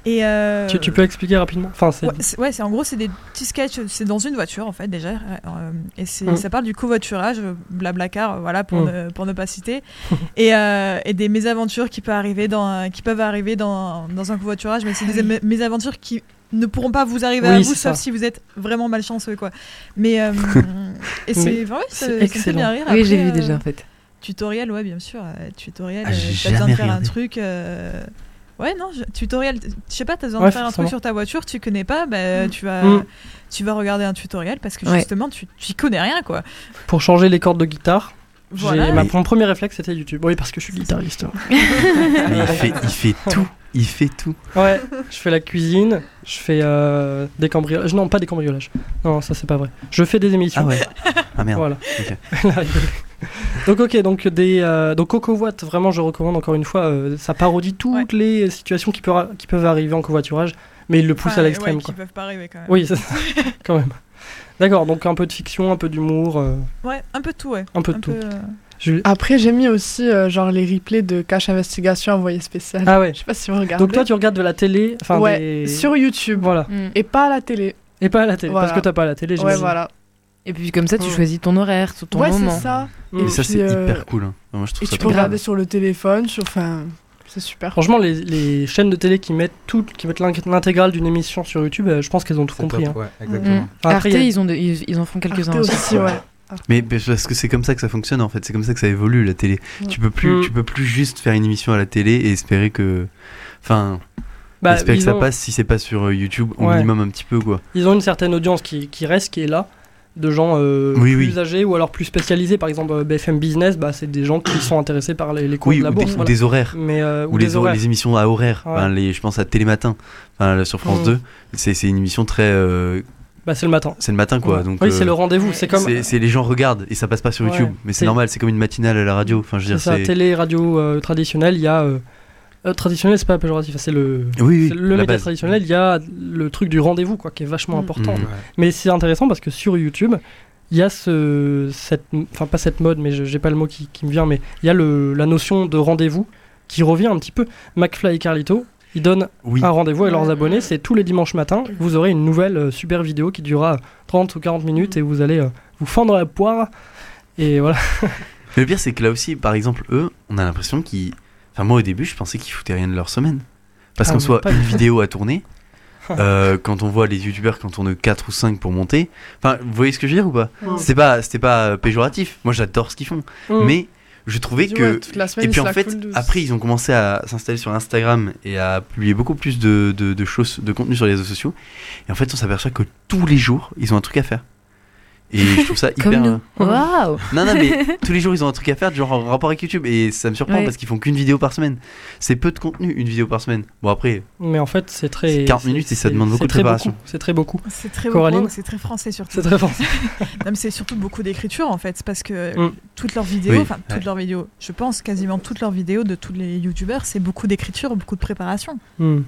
Et euh, Tu, tu peux expliquer rapidement Enfin, c'est Ouais, c'est ouais, c'est- en gros, c'est des petits sketchs. C'est dans une voiture, en fait, déjà. euh, euh, et c'est- Mm. ça parle du covoiturage, blablacar, voilà, pour, ne, pour ne pas citer. et, euh, et des mésaventures qui peuvent arriver dans, qui peuvent arriver dans, dans un covoiturage. Mais c'est des mé- mésaventures qui ne pourront pas vous arriver Oui, à vous, sauf ça. si vous êtes vraiment malchanceux, quoi. Mais. euh, et c'est. Enfin, ouais, ça- excellent. bien rire. Oui, j'ai Après, vu déjà en fait. Tutoriel, ouais, bien sûr. tutoriel, Ah, j'ai t'as besoin de jamais faire un truc. Ouais, non, je- tutoriel. Je sais pas, t'as besoin Ouais, de faire un truc sur ta voiture, tu connais pas, bah, tu, vas, Mm. tu vas regarder un tutoriel parce que Ouais. justement, tu tu y connais rien, quoi. Pour changer les cordes de guitare, j'ai- Voilà. ma, mon premier réflexe c'était YouTube. Oui, parce que je suis guitariste. Mais il fait, il fait tout. Il fait tout. Ouais, je fais la cuisine, je fais euh, des cambriolages. Non, pas des cambriolages. Non, ça c'est pas vrai. Je fais des émissions. Ah ouais. Ah merde. Voilà. Ok. Donc ok, donc des euh, donc Coco Watt, vraiment je recommande encore une fois, euh, ça parodie toutes les situations qui peuvent qui peuvent arriver en covoiturage, mais il le pousse Enfin, à l'extrême ouais, quoi. qui peuvent pas arriver quand même. Oui, ça, quand même. D'accord, donc un peu de fiction, un peu d'humour, euh, Ouais, un peu de tout, ouais. un peu de tout. euh, Après, j'ai mis aussi euh, genre les replays de Cache Investigation envoyé spécial. Ah ouais. Je sais pas si vous regardez. Donc toi tu regardes de la télé, enfin ouais, des... sur YouTube. voilà, Mm. Et pas à la télé. et pas à la télé, Voilà. parce que t'as pas la télé. Ouais, voilà. Et puis comme ça, tu Mm. choisis ton horaire, ton ouais, moment. c'est ça. Mm. Et Et ça, c'est euh, hyper cool. hein. Moi, je trouve Et ça tu peux regarder sur le téléphone, sur. Enfin, c'est super. Franchement, les, les chaînes de télé qui mettent tout, qui mettent l'in- l'intégrale d'une émission sur YouTube, euh, je pense qu'elles ont tout compris. top, hein. ouais, exactement. Mm. Après, Arte, il y a- ils, ont de- ils, ils en font quelques-uns aussi. aussi, ouais. Mais parce que c'est comme ça que ça fonctionne en fait, c'est comme ça que ça évolue la télé. Ouais. Tu peux plus, Mm. tu peux plus juste faire une émission à la télé et espérer que, enfin, Bah, espérer que ça ont- passe si c'est pas sur euh, YouTube au Ouais. minimum un petit peu quoi. Ils ont une certaine audience qui, qui reste, qui est là, de gens euh, Oui, plus oui. âgés ou alors plus spécialisés. Par exemple, euh, BFM Business, bah, c'est des gens qui sont intéressés par les, les cours Oui, de la ou, bourse. des, voilà. des horaires. Mais, euh, ou des les, horaires. émissions à horaire. Ouais. Enfin, les, je pense à Télématin, sur France Mm. 2. C'est c'est une émission très. euh, Bah, c'est le matin. c'est le matin quoi. Ouais. Donc, oui, c'est le rendez-vous. C'est comme. c'est- les gens regardent et ça passe pas sur Ouais. YouTube. Mais c'est normal, c'est comme une matinale à la radio. Enfin, je veux dire, c'est. télé, radio traditionnelle, il y a. euh, traditionnel, c'est pas péjoratif, c'est le. Oui, le média base. traditionnel, il y a le truc du rendez-vous, quoi, qui est vachement Mm. important. Mm. Ouais. Mais c'est intéressant parce que sur YouTube, il y a ce, cette, enfin pas cette mode, mais je- j'ai pas le mot qui, qui me vient, mais il y a le, la notion de rendez-vous qui revient un petit peu. McFly et Carlito, ils donnent Oui. un rendez-vous à leurs abonnés, c'est tous les dimanches matins, vous aurez une nouvelle euh, super vidéo qui durera 30 ou 40 minutes et vous allez euh, vous fendre la poire. Et voilà. Mais le pire, c'est que là aussi, par exemple, eux, on a l'impression qu'ils. Enfin, moi au début, je pensais qu'ils foutaient rien de leur semaine. Parce Ah, qu'en soit, une vidéo à tourner, euh, quand on voit les youtubeurs qui en tournent 4 ou 5 pour monter. Enfin, vous voyez ce que je veux dire ou pas? Mm. C'était pas, c'était pas euh, péjoratif. Moi, j'adore ce qu'ils font. Mm. Mais je trouvais Ouais, que. toute la semaine, Et puis en fait, après, ils ont commencé à s'installer sur Instagram et à publier beaucoup plus de, de, de choses, de contenu sur les réseaux sociaux. Et en fait, on s'aperçoit que tous les jours, ils ont un truc à faire. Et je trouve ça hyper. Euh. Waouh non, non, mais tous les jours, ils ont un truc à faire, genre en rapport avec YouTube. Et ça me surprend Ouais. parce qu'ils font qu'une vidéo par semaine. C'est peu de contenu, une vidéo par semaine. Bon, après, Mais en fait, c'est très. C'est 40 c'est- minutes et ça demande beaucoup de préparation. beaucoup, C'est très beaucoup. C'est très Coraline beau, c'est très français surtout. C'est très français. Non, mais c'est surtout beaucoup d'écriture en fait, c'est parce que Mm. toutes leurs vidéos, Oui, enfin toutes ouais. leurs vidéos, je pense quasiment toutes leurs vidéos de tous les youtubeurs, c'est beaucoup d'écriture, beaucoup de préparation. Euh,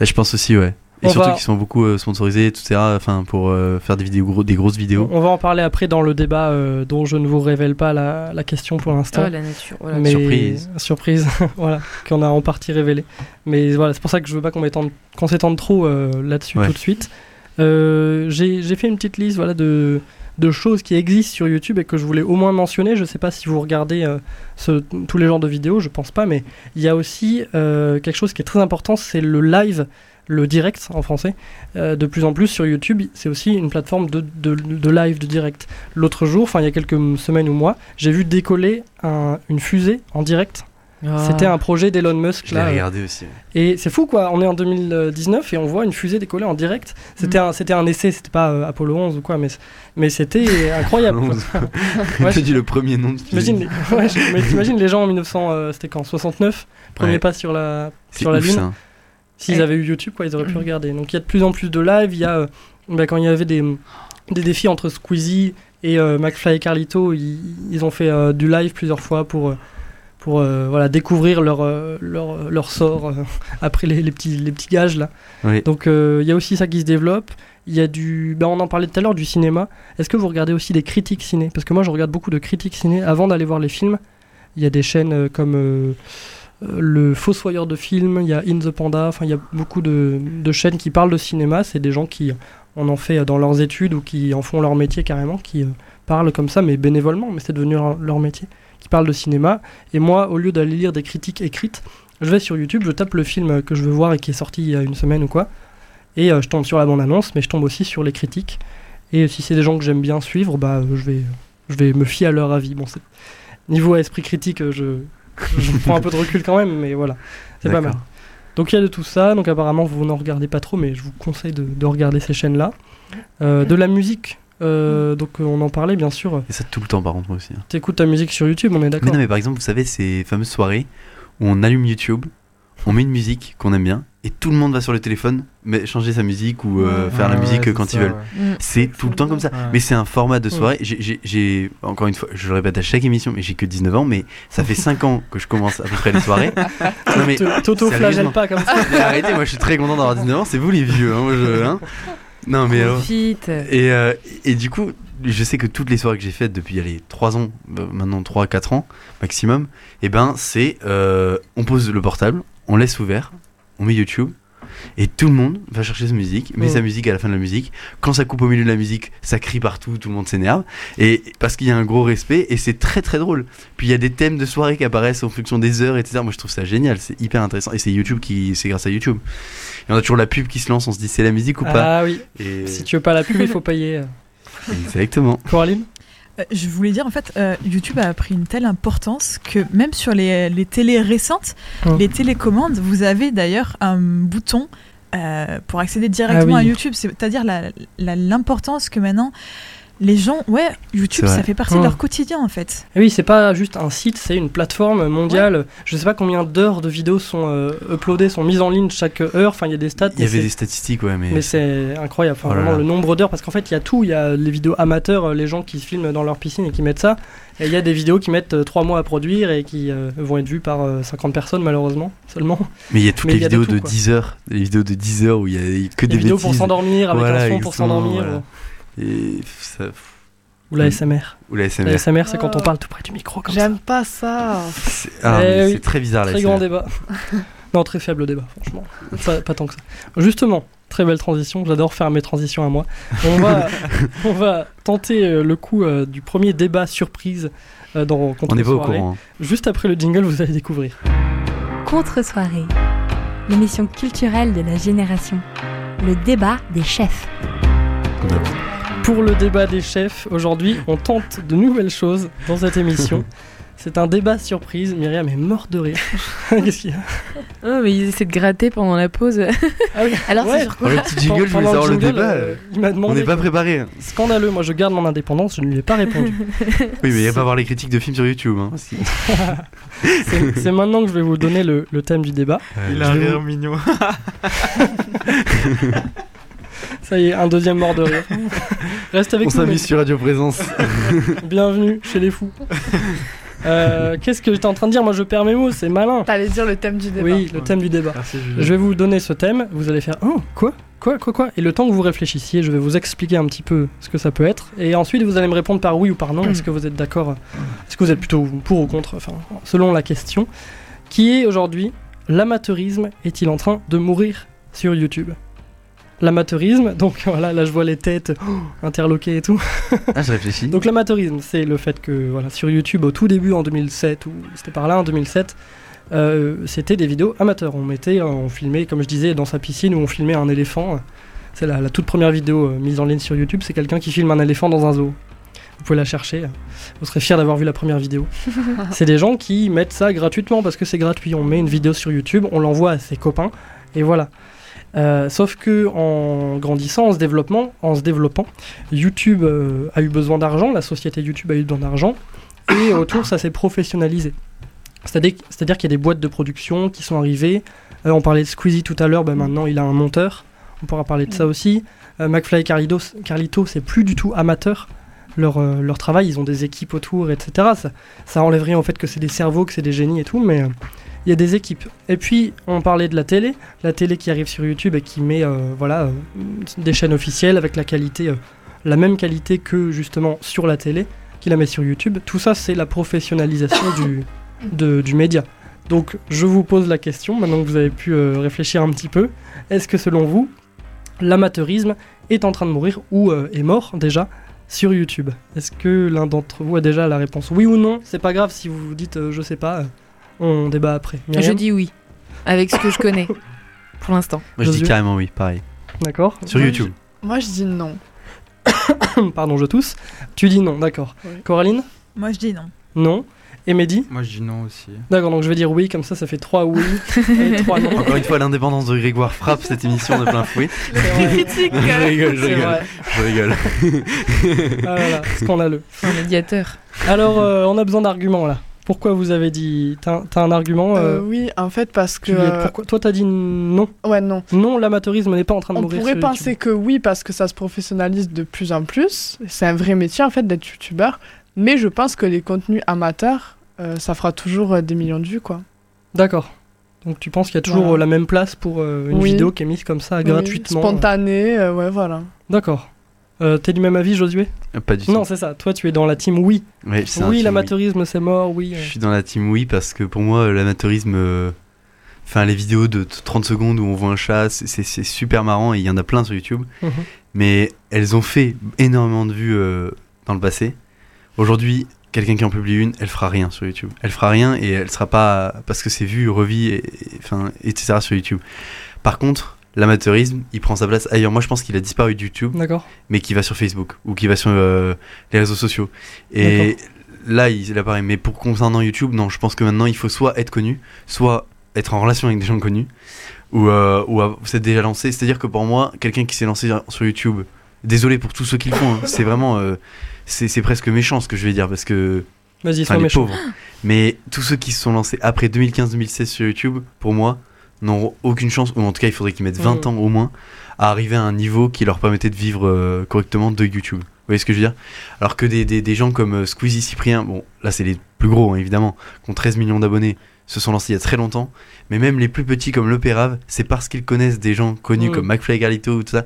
je pense aussi, ouais. Et On surtout va- qu'ils sont beaucoup euh, sponsorisés, etc. Enfin, pour euh, faire des vidéos, gros- des grosses vidéos. On va en parler après dans le débat euh, dont je ne vous révèle pas la, la question pour l'instant. Oh, la nature. voilà. mais Surprise. surprise voilà qu'on a en partie révélé mais voilà c'est pour ça que je veux pas qu'on m'étende qu'on s'étende trop euh, là-dessus Ouais. tout de suite Euh, j'ai j'ai fait une petite liste voilà de de choses qui existent sur YouTube et que je voulais au moins mentionner. Je sais pas si vous regardez euh, ce- tous les genres de vidéos, je pense pas, mais il y a aussi euh, quelque chose qui est très important, c'est le live, le direct en français. Euh, de plus en plus sur YouTube, c'est aussi une plateforme de, de- de live, de direct. L'autre jour, enfin il y a quelques semaines ou mois, j'ai vu décoller un- une fusée en direct. Ah. C'était un projet d'Elon Musk. Je l'ai là, regardé aussi. et c'est fou quoi, on est en 2019 et on voit une fusée décoller en direct. C'était Mm. un, c'était un essai, c'était pas euh, Apollo 11 ou quoi, mais, mais c'était incroyable. quoi. 11. Ouais, Tu dit le premier nom de T'imagines les, ouais, mais t'imagines les gens en 1900, euh, c'était quand? 69, premier Ouais. pas sur la, C'est sur la ouf, Lune? ça. S'ils Ouais. avaient eu YouTube, quoi, ils auraient pu regarder. Donc il y a de plus en plus de live. Il y a, euh, bah, quand il y avait des, des défis entre Squeezie et euh, McFly et Carlito, ils, ils ont fait euh, du live plusieurs fois pour, pour euh, voilà, découvrir leur, leur, leur sort après les, les petits, les petits gages là. Oui. Donc il y a aussi ça qui se développe. Il y a du, bah, on en parlait tout à l'heure du cinéma. Est-ce que vous regardez aussi des critiques ciné? Parce que moi je regarde beaucoup de critiques ciné avant d'aller voir les films. Il y a des chaînes comme le Fossoyeur de films, il y a In the Panda, enfin il y a beaucoup de, de chaînes qui parlent de cinéma. C'est des gens qui en ont fait dans leurs études ou qui en font leur métier carrément, qui euh, parlent comme ça, mais bénévolement, mais c'est devenu leur, métier, qui parlent de cinéma. Et moi, au lieu d'aller lire des critiques écrites, je vais sur YouTube, je tape le film que je veux voir et qui est sorti il y a une semaine ou quoi, et euh, je tombe sur la bande-annonce, mais je tombe aussi sur les critiques. Et si c'est des gens que j'aime bien suivre, bah euh, je vais, je vais me fier à leur avis. Bon, c'est- niveau esprit critique, euh, je, je prends un peu de recul quand même, mais voilà, c'est pas mal. Donc il y a de tout ça, donc apparemment vous n'en regardez pas trop, mais je vous conseille de, de regarder ces chaînes-là. Euh, de la musique, euh, donc euh, on en parlait bien sûr. Et ça tout le temps, par contre, aussi. hein. T'écoutes ta musique sur YouTube, on est Mais d'accord non, mais par exemple, vous savez, ces fameuses soirées où on allume YouTube, on met une musique qu'on aime bien, et tout le monde va sur le téléphone mais changer sa musique ou euh, Ouais. faire la musique ouais, quand ils ça, veulent. ouais. Mm. C'est tout le temps comme ça. Ouais. Mais c'est un format de Ouais. soirée. J'ai- J'ai, j'ai- encore une fois, je le répète à chaque émission, mais j'ai que 19 ans, mais ça fait 5 ans que je commence à peu près les soirées. Non, mais T'auto-flagelle sérieusement. pas comme ça. Mais arrêtez, moi je suis très content d'avoir 19 ans, c'est vous les vieux. Hein, moi, je- hein. Non, mais alors. Profite. Et, euh, et du coup, je sais que toutes les soirées que j'ai faites depuis allez, 3 ans, euh, maintenant 3-4 ans maximum, et ben c'est euh, on pose le portable, on laisse ouvert, on met YouTube. Et tout le monde va chercher sa musique, met Mm. sa musique à la fin de la musique. Quand ça coupe au milieu de la musique, ça crie partout, tout le monde s'énerve. Et parce qu'il y a un gros respect, et c'est très très drôle. Puis il y a des thèmes de soirée qui apparaissent en fonction des heures, etc. Moi je trouve ça génial, c'est hyper intéressant. Et c'est YouTube qui, c'est grâce à YouTube. Et on a toujours la pub qui se lance, on se dit c'est la musique ou pas. Ah oui, Et si tu veux pas la pub, il faut payer. exactement. Coraline? Je voulais dire, en fait, euh, YouTube a pris une telle importance que même sur les, les télés récentes, Oh. les télécommandes, vous avez d'ailleurs un bouton euh, pour accéder directement Ah oui. à YouTube. C'est-à-dire l'importance que maintenant les gens, ouais, YouTube, ça fait partie Oh. de leur quotidien en fait. Et oui, c'est pas juste un site, c'est une plateforme mondiale. Je sais pas combien d'heures de vidéos sont euh, uploadées, sont mises en ligne chaque heure. Enfin, il y a des stats. Il y mais avait c'est- des statistiques, ouais, mais. Mais c'est incroyable, enfin, Oh là vraiment là. le nombre d'heures, parce qu'en fait il y a tout, il y a les vidéos amateurs, euh, les gens qui se filment dans leur piscine et qui mettent ça, et il y a des vidéos qui mettent 3 mois à produire et qui euh, vont être vues par euh, 50 personnes malheureusement seulement. Mais il y a toutes Mais les de vidéos tout, de quoi. 10 heures, les vidéos de 10 heures où il y a que Des des vidéos pour s'endormir avec Voilà, un son pour s'endormir. voilà. Et ça- Ou la. SMR. Ou la La SMR. SMR c'est quand on Oh. parle tout près du micro comme ça. J'aime pas ça. C'est ah, Eh mais oui. c'est très bizarre la Très SMR. grand débat. non, très faible débat, franchement. Pas, pas tant que ça. Justement, très belle transition. J'adore faire mes transitions à moi. On va, on va tenter euh, le coup euh, du premier débat surprise euh, dans On n'est pas au courant. hein. Juste après le jingle, vous allez découvrir. Contre-soirée, l'émission culturelle de la génération. Le débat des chefs. Pour le débat des chefs, aujourd'hui, on tente de nouvelles choses dans cette émission. C'est un débat surprise. Myriam est morte de rire. Qu'est-ce qu'il y a Oh, mais ils essaient de gratter pendant la pause. Ah oui. Alors, Ouais. c'est sur Oh, quoi le petit jingle, je voulais Pendant savoir le jingle, débat. euh, il m'a On n'est pas préparé. Scandaleux. Moi, je garde mon indépendance. Je ne lui ai pas répondu. Oui, mais il n'y a pas à voir les critiques de films sur YouTube. hein. Si. C'est maintenant que je vais vous donner le, le thème du débat. Il Euh, a un rire vous- mignon. Ça y est, un deuxième mort de rire. Reste avec On nous. s'amuse sur Radio Présence. Bienvenue chez les fous. Euh, Qu'est-ce que j'étais en train de dire Moi, je perds mes mots. C'est malin. T'allais dire le thème du débat. Oui, le thème du débat. Merci. Je vais vous donner ce thème, vous allez faire Oh, quoi? Quoi Quoi Quoi? Et le temps que vous réfléchissiez, je vais vous expliquer un petit peu ce que ça peut être. Et ensuite, vous allez me répondre par oui ou par non. Est-ce que vous êtes d'accord? Est-ce que vous êtes plutôt pour ou contre? Enfin, selon la question. Qui est aujourd'hui? L'amateurisme est-il en train de mourir sur YouTube? L'amateurisme, donc voilà, là je vois les têtes oh, interloquées et tout. Ah, je réfléchis. Donc l'amateurisme, c'est le fait que voilà, sur YouTube, au tout début en 2007, ou c'était par là en 2007, euh, c'était des vidéos amateurs. On mettait, euh, on filmait, comme je disais, dans sa piscine où on filmait un éléphant. C'est la, la toute première vidéo euh, mise en ligne sur YouTube, c'est quelqu'un qui filme un éléphant dans un zoo. Vous pouvez la chercher. Vous serez fiers d'avoir vu la première vidéo. c'est des gens qui mettent ça gratuitement parce que c'est gratuit. On met une vidéo sur YouTube, on l'envoie à ses copains et voilà. Euh, sauf que en grandissant, en se développant, en se développant, YouTube euh, a eu besoin d'argent, la société YouTube a eu besoin d'argent, et autour ça s'est professionnalisé. C'est-à-dire qu'il y a des boîtes de production qui sont arrivées. Euh, on parlait de Squeezie tout à l'heure, ben maintenant il a un monteur. On pourra parler de ça aussi. Euh, McFly et Carlito, Carlito c'est plus du tout amateur. Leur, leur travail, ils ont des équipes autour, etc. Ça, ça enlève rien au fait que c'est des cerveaux, que c'est des génies et tout, mais il y a des équipes. Et puis, on parlait de la télé, la télé qui arrive sur YouTube et qui met euh, voilà, euh, des chaînes officielles avec la qualité, euh, la même qualité que justement sur la télé, qui la met sur YouTube. Tout ça, c'est la professionnalisation du, de- du média. Donc, je vous pose la question, maintenant que vous avez pu réfléchir un petit peu. Est-ce que selon vous, l'amateurisme est en train de mourir ou est mort déjà sur YouTube? Est-ce que l'un d'entre vous a déjà la réponse? Oui ou non? C'est pas grave si vous dites je sais pas, on débat après. Je dis oui, avec ce que je connais, pour l'instant. Moi, je dis carrément oui, pareil. D'accord. Sur YouTube. Moi, je dis non. Pardon, je tousse. Tu dis non, d'accord. Oui. Coraline Moi, je dis non. Non. Et Mehdi Moi, je dis non aussi. D'accord, donc je vais dire oui, comme ça, ça fait 3 oui et 3 non. Encore une fois, l'indépendance de Grégoire frappe cette émission de plein fouet. critique. je rigole, je rigole. vrai. Je rigole. Ah là là, scandaleux. Un médiateur. Alors, euh, on a besoin d'arguments là. Pourquoi vous avez dit. T'as un argument Euh, euh, oui, en fait, parce que. euh, pourquoi- Toi, t'as dit non. Ouais, non. Non, l'amateurisme n'est pas en train de On mourir. pourrait sur penser que oui, parce que ça se professionnalise de plus en plus. C'est un vrai métier, en fait, d'être youtubeur. Mais je pense que les contenus amateurs, euh, ça fera toujours des millions de vues, quoi. D'accord. Donc tu penses qu'il y a toujours Voilà. la même place pour euh, une Oui. vidéo qui est mise comme ça gratuitement Spontané, euh, ouais, voilà. D'accord. Euh, T'es du même avis, Josué? Euh, Pas du tout. Non, c'est ça. Toi, tu es dans la team oui. Ouais, Oui, l'amateurisme, c'est mort, oui. Je euh. suis dans la team oui parce que pour moi, l'amateurisme. euh, Enfin, les vidéos de t- 30 secondes où on voit un chat, c'est- super marrant et il y en a plein sur YouTube. Mhm. Mais elles ont fait énormément de vues euh, dans le passé. Aujourd'hui, quelqu'un qui en publie une, elle fera rien sur YouTube. Elle fera rien et elle sera pas. Parce que c'est vu, revu, et, et- enfin, etc. sur YouTube. Par contre, l'amateurisme, il prend sa place ailleurs. Moi, je pense qu'il a disparu de YouTube mais qui va sur Facebook ou qui va sur euh, les réseaux sociaux. Et là, il pareil. Mais pour concernant YouTube, non, je pense que maintenant, il faut soit être connu, soit être en relation avec des gens connus, ou, euh, ou s'être déjà lancé. C'est-à-dire que pour moi, quelqu'un qui s'est lancé sur YouTube, désolé pour tous ceux qui le font, hein, c'est vraiment. euh, c'est presque méchant ce que je vais dire parce que. Vas-y, sois méchant. pauvres. Mais tous ceux qui se sont lancés après 2015-2016 sur YouTube, pour moi, n'ont aucune chance, ou en tout cas, il faudrait qu'ils mettent 20 Mm. ans au moins, à arriver à un niveau qui leur permettait de vivre euh, correctement de YouTube. Vous voyez ce que je veux dire? Alors que des, des, des gens comme euh, Squeezie Cyprien, bon, là c'est les plus gros hein, évidemment, qui ont 13 millions d'abonnés, se sont lancés il y a très longtemps, mais même les plus petits comme Le Pérave, c'est parce qu'ils connaissent des gens connus Mm. comme McFly et Carlito ou tout ça,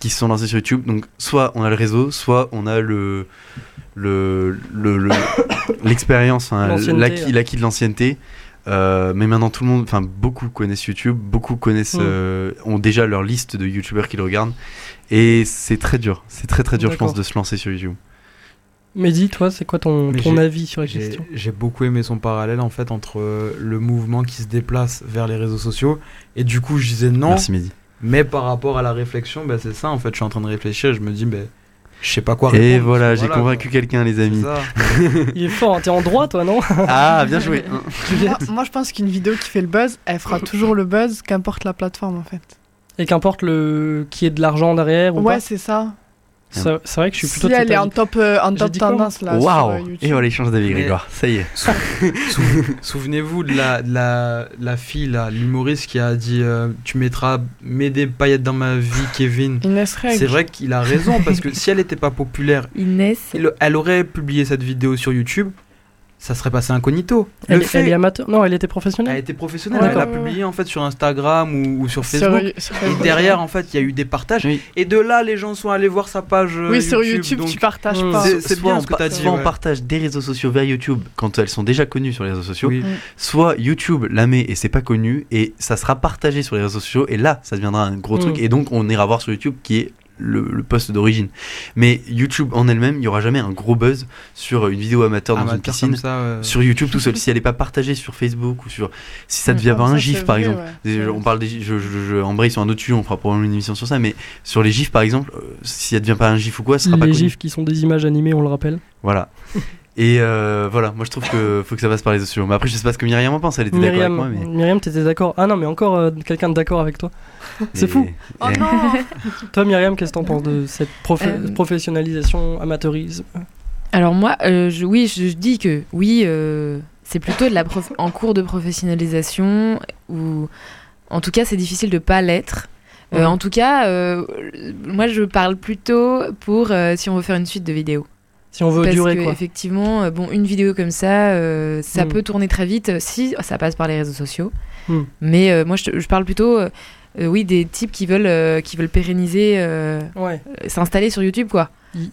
qui se sont lancés sur YouTube. Donc soit on a le réseau, soit on a le le le- le- l'expérience, hein, l'acquis de l'ancienneté. Euh, mais maintenant tout le monde, enfin beaucoup connaissent YouTube, beaucoup connaissent, Mm. euh, ont déjà leur liste de YouTubeurs qui le regardent, et c'est très dur, c'est très très dur je pense de se lancer sur YouTube. Mehdi, toi, c'est quoi ton, Mais ton avis sur la question? j'ai beaucoup aimé son parallèle en fait entre euh, le mouvement qui se déplace vers les réseaux sociaux et du coup je disais non. Merci Mehdi. Mais par rapport à la réflexion, bah, c'est ça en fait. Je suis en train de réfléchir. Je me dis, ben, je sais pas quoi Et répondre. voilà, parce que j'ai convaincu quelqu'un les amis. Il est fort, hein, t'es en droit, toi, non Ah bien joué. moi, moi, je pense qu'une vidéo qui fait le buzz, elle fera toujours le buzz, qu'importe la plateforme, en fait. Et qu'importe le qui est de l'argent derrière ou Ouais, pas. c'est ça. C'est vrai que je suis plutôt Si elle est en top, euh, en top tendance, là, sur euh, Waouh YouTube. Et voilà, il change d'avis Grégoire, ça y est. Sou- sou- Souvenez-vous de la, de la, la fille, là, l'humoriste qui a dit euh, Tu mettras mets des paillettes dans ma vie, Kevin. Inès. C'est vrai qu'il a raison parce que si elle n'était pas populaire, Inès. elle aurait publié cette vidéo sur YouTube. Ça serait passé incognito. Elle, Le est- fait- elle est amateur Non, elle était professionnelle elle était professionnelle, Ouais, elle a d'accord. publié en fait sur Instagram ou, ou sur Facebook. sur et Facebook. derrière, en fait, il y a eu des partages. Oui. Et de là, les gens sont allés voir sa page. euh, Oui, sur YouTube, donc- tu partages Hmm. pas. C'est- bien on ce que t'as par- dit, Soit on partage des réseaux sociaux vers YouTube quand elles sont déjà connues sur les réseaux sociaux, Oui. soit YouTube la met et c'est pas connu et ça sera partagé sur les réseaux sociaux et là ça deviendra un gros Mm. truc et donc on ira voir sur YouTube qui est le, le poste d'origine. Mais YouTube en elle-même, il y aura jamais un gros buzz sur une vidéo amateur dans Amateur une piscine. ça, euh, Sur YouTube tout seul, si elle est pas partagée sur Facebook ou sur, si ça devient Ah, un gif par vrai, exemple, ouais. On parle des gifs, je, je, je embraye sur un autre sujet, on fera probablement une émission sur ça, mais sur les gifs par exemple, euh, si ça devient pas un gif ou quoi, ce sera pas Les gifs qui sont des images animées, on le rappelle. Voilà. Et euh, voilà, moi je trouve que faut que ça passe par les réseaux sociaux. Mais après, je sais pas ce que Myriam en pense, elle était d'accord avec Myriam, moi, mais. Myriam, t'étais d'accord Ah non, mais encore euh, quelqu'un d'accord avec toi. C'est fou. Oh non Toi, Myriam, qu'est-ce que t'en penses de cette Euh, professionnalisation, amateurisme? Alors moi, euh, je, oui, je, je dis que oui, euh, c'est plutôt de la prof- en cours de professionnalisation ou en tout cas c'est difficile de pas l'être. Euh, Ouais. En tout cas, euh, moi je parle plutôt pour euh, si on veut faire une suite de vidéos. Si on veut Parce durer, que, quoi. effectivement, euh, bon, une vidéo comme ça, euh, ça Mm. peut tourner très vite euh, si ça passe par les réseaux sociaux. Mm. Mais euh, moi, je, parle plutôt, euh, oui, des types qui veulent, qui veulent pérenniser, Ouais. s'installer sur YouTube, quoi.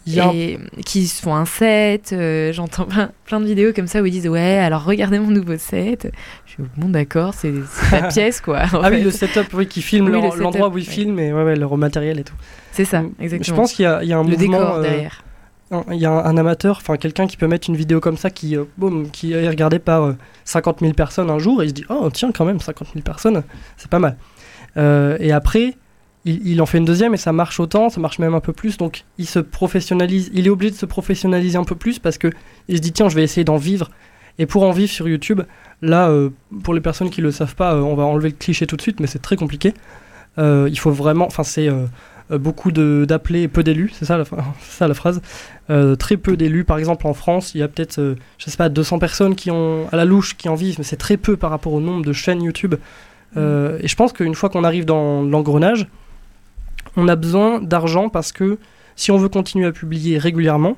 Y un- Et qui font un set. J'entends plein, plein de vidéos comme ça où ils disent Ouais, alors regardez mon nouveau set. Je suis bon, d'accord, c'est la pièce, quoi. Ah oui, le setup, oui, qui filme Oui, le l'endroit où ils ouais. filment et ouais, ouais, leur matériel et tout. C'est ça, Mm. exactement. Je pense qu'il y, a- il y a un Le mouvement. décor derrière. Il y a un, amateur, enfin quelqu'un qui peut mettre une vidéo comme ça qui, euh, qui est regardée par euh, 50 000 personnes un jour et il se dit Oh, tiens, quand même, 50 000 personnes, c'est pas mal. Euh, et après, il, il en fait une deuxième et ça marche autant, ça marche même un peu plus. Donc il se professionnalise, il est obligé de se professionnaliser un peu plus parce que il se dit Tiens, je vais essayer d'en vivre. Et pour en vivre sur YouTube, là, euh, pour les personnes qui le savent pas, euh, on va enlever le cliché tout de suite, mais c'est très compliqué. Euh, il faut vraiment, enfin c'est euh, euh, beaucoup de- d'appelés et peu d'élus, c'est ça, la ça phrase. Euh, très peu d'élus, par exemple en France, il y a peut-être, euh, je sais pas, 200 personnes qui ont à la louche qui en vivent, mais c'est très peu par rapport au nombre de chaînes YouTube. Euh, et je pense qu'une fois qu'on arrive dans l'engrenage, on a besoin d'argent parce que si on veut continuer à publier régulièrement,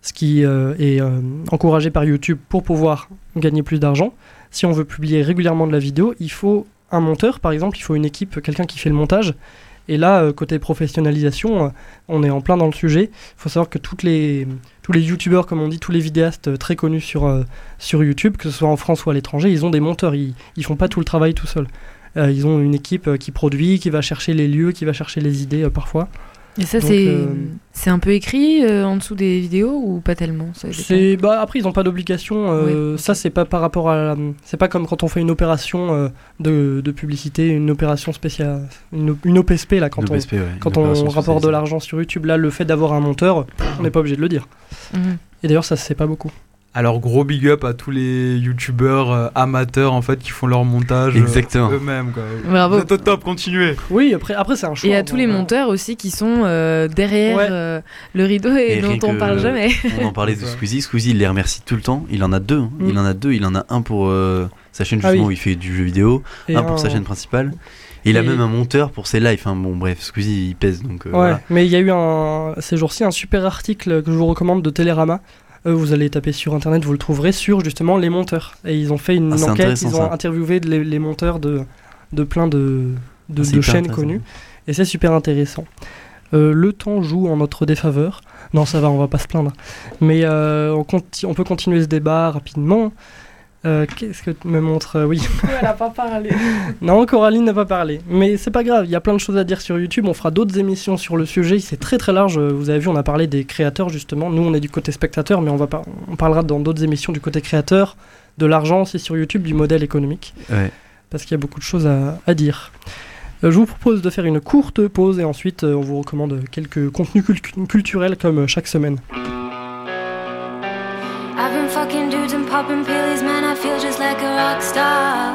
ce qui euh, est euh, encouragé par YouTube pour pouvoir gagner plus d'argent, si on veut publier régulièrement de la vidéo, il faut un monteur, par exemple, il faut une équipe, quelqu'un qui fait le montage. Et là, euh, côté professionnalisation, euh, on est en plein dans le sujet. Il faut savoir que toutes les, tous les youtubeurs, comme on dit, tous les vidéastes euh, très connus sur, sur YouTube, que ce soit en France ou à l'étranger, ils ont des monteurs. Ils, ils font pas tout le travail tout seuls. Ils ont une équipe qui produit, qui va chercher les lieux, qui va chercher les idées parfois. Et ça, c'est euh, c'est un peu écrit euh, en dessous des vidéos ou pas tellement ça bah après ils n'ont pas d'obligation. euh, Ça c'est pas par rapport à la- c'est pas comme quand on fait une opération euh, de, de publicité, une opération spéciale, une, une OPSP là quand Une on OPSP, ouais, une quand on rapporte de l'argent sur YouTube. Là le fait d'avoir un monteur, on n'est pas obligé de le dire. Mhm. Et d'ailleurs ça se sait pas beaucoup. Alors gros big up à tous les youtubeurs euh, amateurs en fait qui font leur montage euh, Exactement. eux-mêmes quoi. Bravo. Au top, continuez. Oui après après c'est un choix. Et à tous les voilà. monteurs aussi qui sont euh, derrière Ouais. euh, le rideau et, dont on parle jamais. On en parlait de Squeezie. Squeezie, il les remercie tout le temps. Il en a deux. hein. Mm. Il en a deux. Il en a un pour euh, sa chaîne Ah justement oui. où il fait du jeu vidéo, Et un pour sa chaîne principale. Et il a Et- même un monteur pour ses lives. Hein. Bon bref, Squeezie il pèse donc. euh, Ouais, voilà. mais il y a eu un, ces jours-ci un super article que je vous recommande de Télérama. Euh, vous allez taper sur internet, vous le trouverez sur justement les monteurs. Et ils ont fait une Ah, enquête, ils ont ça. interviewé les, les monteurs de, de plein de, de, Ah, de chaînes connues. Et c'est super intéressant. Euh, le temps joue en notre défaveur. Non, ça va, on va pas se plaindre. Mais euh, on peut continuer ce débat rapidement. Euh, Qu'est-ce que tu me montres Euh, Oui. Elle a pas parlé. Non, Coraline n'a pas parlé. Mais c'est pas grave, il y a plein de choses à dire sur YouTube. On fera d'autres émissions sur le sujet. C'est très très large. Vous avez vu, on a parlé des créateurs justement. Nous, on est du côté spectateur, mais on, va par- on parlera dans d'autres émissions du côté créateur, de l'argent aussi sur YouTube, du modèle économique. Ouais. Parce qu'il y a beaucoup de choses à, à dire. Euh, je vous propose de faire une courte pause et ensuite euh, on vous recommande quelques contenus cul- culturels comme euh, chaque semaine. Fucking dudes and popping pillies, man. I feel just like a rock star.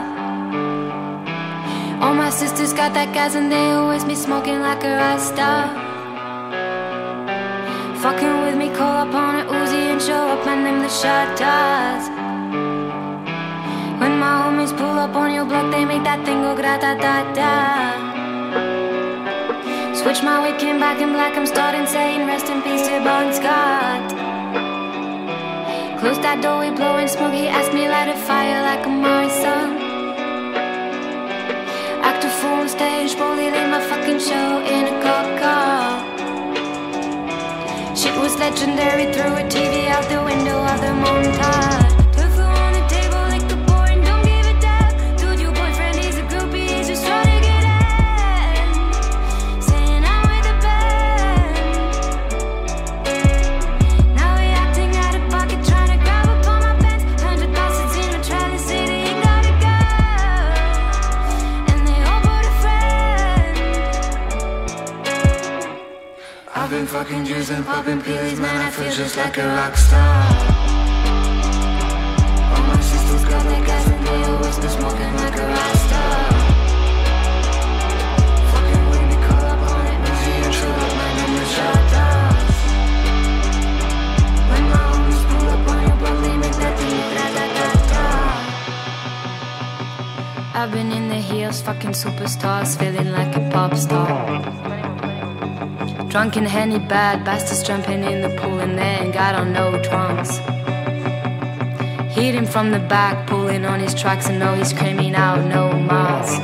All my sisters got that gas and they always be smoking like a rasta. Fucking with me, call up on a Uzi and show up and them the shot does. When my homies pull up on your block, they make that thing go grata da da. Switch my came back in black. I'm starting saying rest in peace to Bon Scott. Close that door, we blowing smoke. He asked me light a fire like a Morrison. Act a fool stage, bully leave my fucking show in a cop car. Shit was legendary, threw a TV out the window of the montage. Fucking Jews and popping pills, man. I feel just like a rock star. All my sisters got their gas and they always been smoking like a rock star. Fucking with me, call up on it, Uzi and up, man. I'm the shot toss. When my homies pull up on your block, they make that thing rat-tat-tat-ta. I've been in the hills, fucking superstars, feeling like a pop star. Drunk and henny, bad bastards jumping in the pool and they ain't got on no trunks. Hit him from the back, pulling on his tracks, and know he's screaming out, no mas.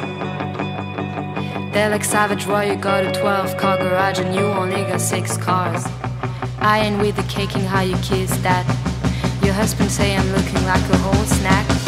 They're like Savage Roy, you got a 12 car garage and you only got six cars. I ain't with the caking, how you kiss that. Your husband say I'm looking like a whole snack.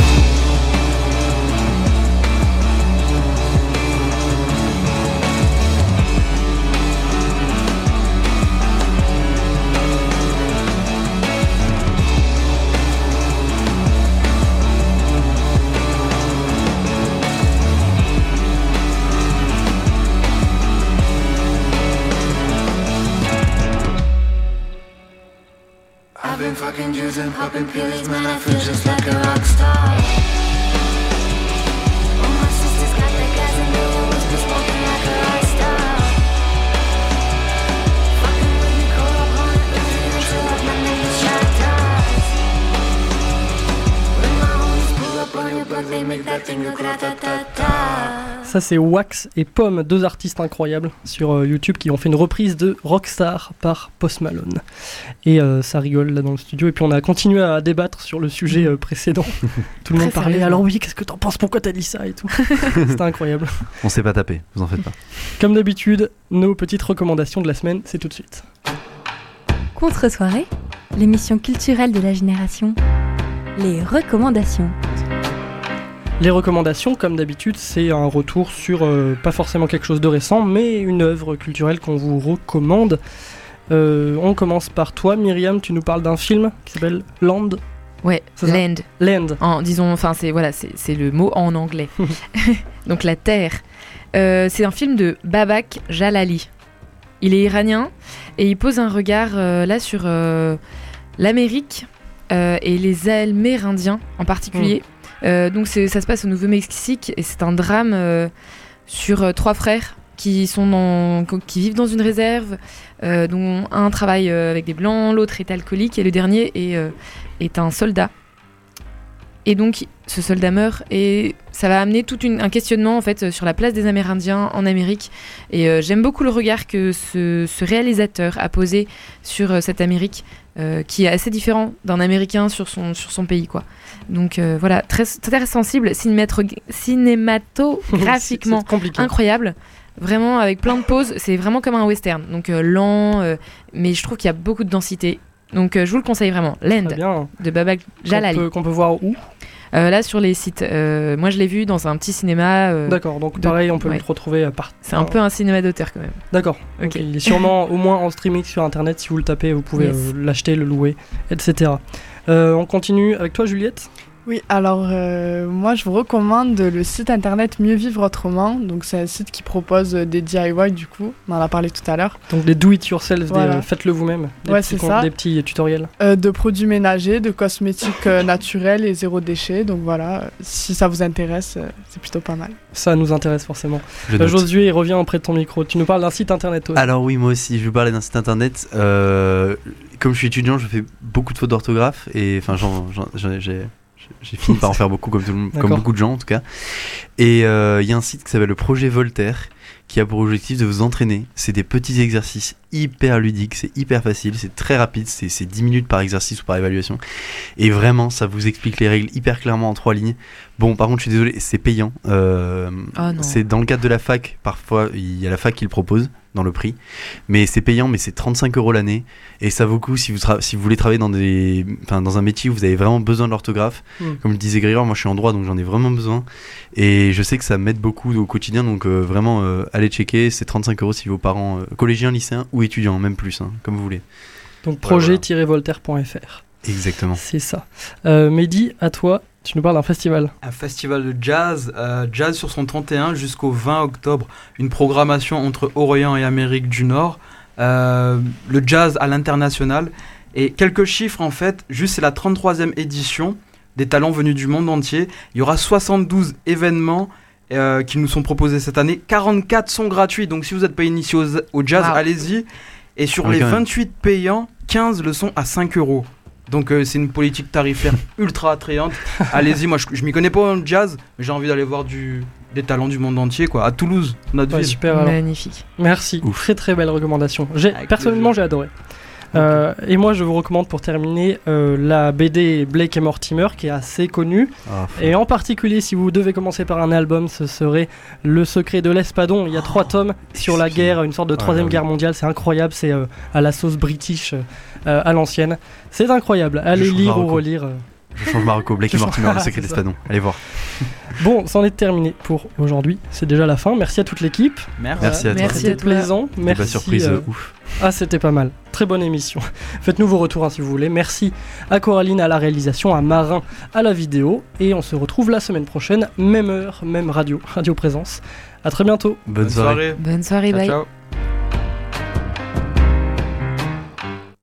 And popping pills, man. I feel just like a rock star. Ça, c'est Wax et Pomme, deux artistes incroyables sur euh, YouTube qui ont fait une reprise de Rockstar par Post Malone. Et euh, ça rigole là dans le studio. Et puis on a continué à débattre sur le sujet euh, précédent. Tout le monde parlait. Alors oui, qu'est-ce que t'en penses? Pourquoi t'as dit ça et tout? C'était incroyable. On s'est pas tapé, vous en faites pas. Comme d'habitude, nos petites recommandations de la semaine, c'est tout de suite. Contre-soirée, l'émission culturelle de la génération. Les recommandations. Les recommandations, comme d'habitude, c'est un retour sur euh, pas forcément quelque chose de récent, mais une œuvre culturelle qu'on vous recommande. Euh, on commence par toi, Myriam. Tu nous parles d'un film qui s'appelle Land. Ouais, land. Land. En, disons, enfin, c'est voilà, c'est le mot en anglais. Donc la terre. Euh, c'est un film de Babak Jalali. Il est iranien et il pose un regard euh, là sur l'Amérique et les Amérindiens en particulier. Euh, donc c'est- ça se passe au Nouveau-Mexique et c'est un drame euh, sur euh, trois frères qui sont qui vivent dans une réserve, euh, dont un travaille euh, avec des blancs, l'autre est alcoolique et le dernier euh, est un soldat. Et donc, ce soldat meurt et ça va amener tout une- un questionnement en fait sur la place des Amérindiens en Amérique. Et euh, j'aime beaucoup le regard que ce, ce réalisateur a posé sur euh, cette Amérique, euh, qui est assez différent d'un Américain sur son, sur son pays, quoi. Donc euh, voilà, très, très sensible, cinématographiquement incroyable. Vraiment avec plein de pauses, c'est vraiment comme un western. Donc euh, lent, euh, mais je trouve qu'il y a beaucoup de densité. Donc euh, je vous le conseille vraiment. Land de Babak Jalali. Qu'on peut, voir où? Euh, là sur les sites. Euh, moi je l'ai vu dans un petit cinéma. euh, D'accord, donc de- pareil, on peut ouais. le retrouver à part. C'est un peu un cinéma d'auteur quand même. D'accord. Il est sûrement au moins en streaming sur internet. Si vous le tapez, vous pouvez Yes. l'acheter, le louer, etc. On continue avec toi, Juliette? Oui, alors euh, moi je vous recommande le site internet Mieux Vivre Autrement. Donc c'est un site qui propose euh, des DIY du coup, on en a parlé tout à l'heure. Donc des do it yourself, Voilà. des faites-le vous-même. Des Ouais, petits c'est ça. Des petits tutoriels. Euh, de produits ménagers, de cosmétiques euh, naturels et zéro déchet. Donc voilà, euh, si ça vous intéresse, euh, c'est plutôt pas mal. Ça nous intéresse forcément. Euh. Josué, il revient auprès de ton micro. Tu nous parles d'un site internet, toi. Alors oui, moi aussi, je vais parler d'un site internet. Euh, comme je suis étudiant, je fais beaucoup de fautes d'orthographe et enfin, j'en- j'ai j'ai fini par en faire beaucoup, comme, tout beaucoup de gens en tout cas. Et euh, il y a un site qui s'appelle le Projet Voltaire, qui a pour objectif de vous entraîner. C'est des petits exercices hyper ludiques, c'est hyper facile, c'est très rapide, c'est c'est 10 minutes par exercice ou par évaluation. Et vraiment, ça vous explique les règles hyper clairement en trois lignes. Bon, par contre, je suis désolé, c'est payant. Euh, Ah c'est dans le cadre de la fac, parfois, il y a la fac qui le propose dans le prix. Mais c'est payant, mais c'est 35 euros l'année. Et ça vaut le coup si vous, si vous voulez travailler dans, des, enfin, dans un métier où vous avez vraiment besoin de l'orthographe. Mm. Comme le disait Grégoire, moi je suis en droit, donc j'en ai vraiment besoin. Et je sais que ça m'aide beaucoup au quotidien, donc euh, vraiment, euh, allez checker. C'est 35 euros si vos parents, euh, collégiens, lycéens ou étudiants, même plus, hein, comme vous voulez. Donc projet-voltaire.fr. Exactement. C'est ça. Mehdi, à toi, tu nous parles d'un festival. Un festival de jazz, euh, jazz sur son 31 jusqu'au 20 octobre. Une programmation entre Orient et Amérique du Nord. Euh, le jazz à l'international. Et quelques chiffres en fait, juste c'est la 33e édition des talents venus du monde entier. Il y aura 72 événements euh, qui nous sont proposés cette année. 44 sont gratuits, donc si vous n'êtes pas initié au, au jazz, Wow. allez-y. Et sur Ouais, les quand même. 28 payants, 15 le sont à 5 euros. Donc euh, c'est une politique tarifaire ultra attrayante. Allez-y, moi je, je m'y connais pas en jazz, mais j'ai envie d'aller voir du, des talents du monde entier, quoi. À Toulouse, notre Ouais, ville. super. alors. Magnifique. Merci. Très très belle recommandation. Personnellement j'ai adoré. Euh, et moi je vous recommande pour terminer euh, la BD Blake et Mortimer qui est assez connue. Ah, Et en particulier si vous devez commencer par un album, ce serait Le secret de l'Espadon. Il y a trois tomes sur la guerre, une sorte de Ah, troisième là, oui. guerre mondiale. C'est incroyable, c'est euh, à la sauce british à l'ancienne. C'est incroyable. Allez lire ou relire. Je change Marocco, Blake et Mortimer, le secret C'est des ça. Spadons. Allez voir. Bon, c'en est terminé pour aujourd'hui. C'est déjà la fin. Merci à toute l'équipe. Merci. Merci à toi. Merci C'était à toi. plaisant. C'était Merci. pas surprise, euh, ouf. Ah, c'était pas mal. Très bonne émission. Faites-nous vos retours hein, si vous voulez. Merci à Coraline à la réalisation, à Marin à la vidéo. Et on se retrouve la semaine prochaine, même heure, même radio, radio présence. À très bientôt. Bonne soirée. Bonne soirée, Ciao, bye. ciao.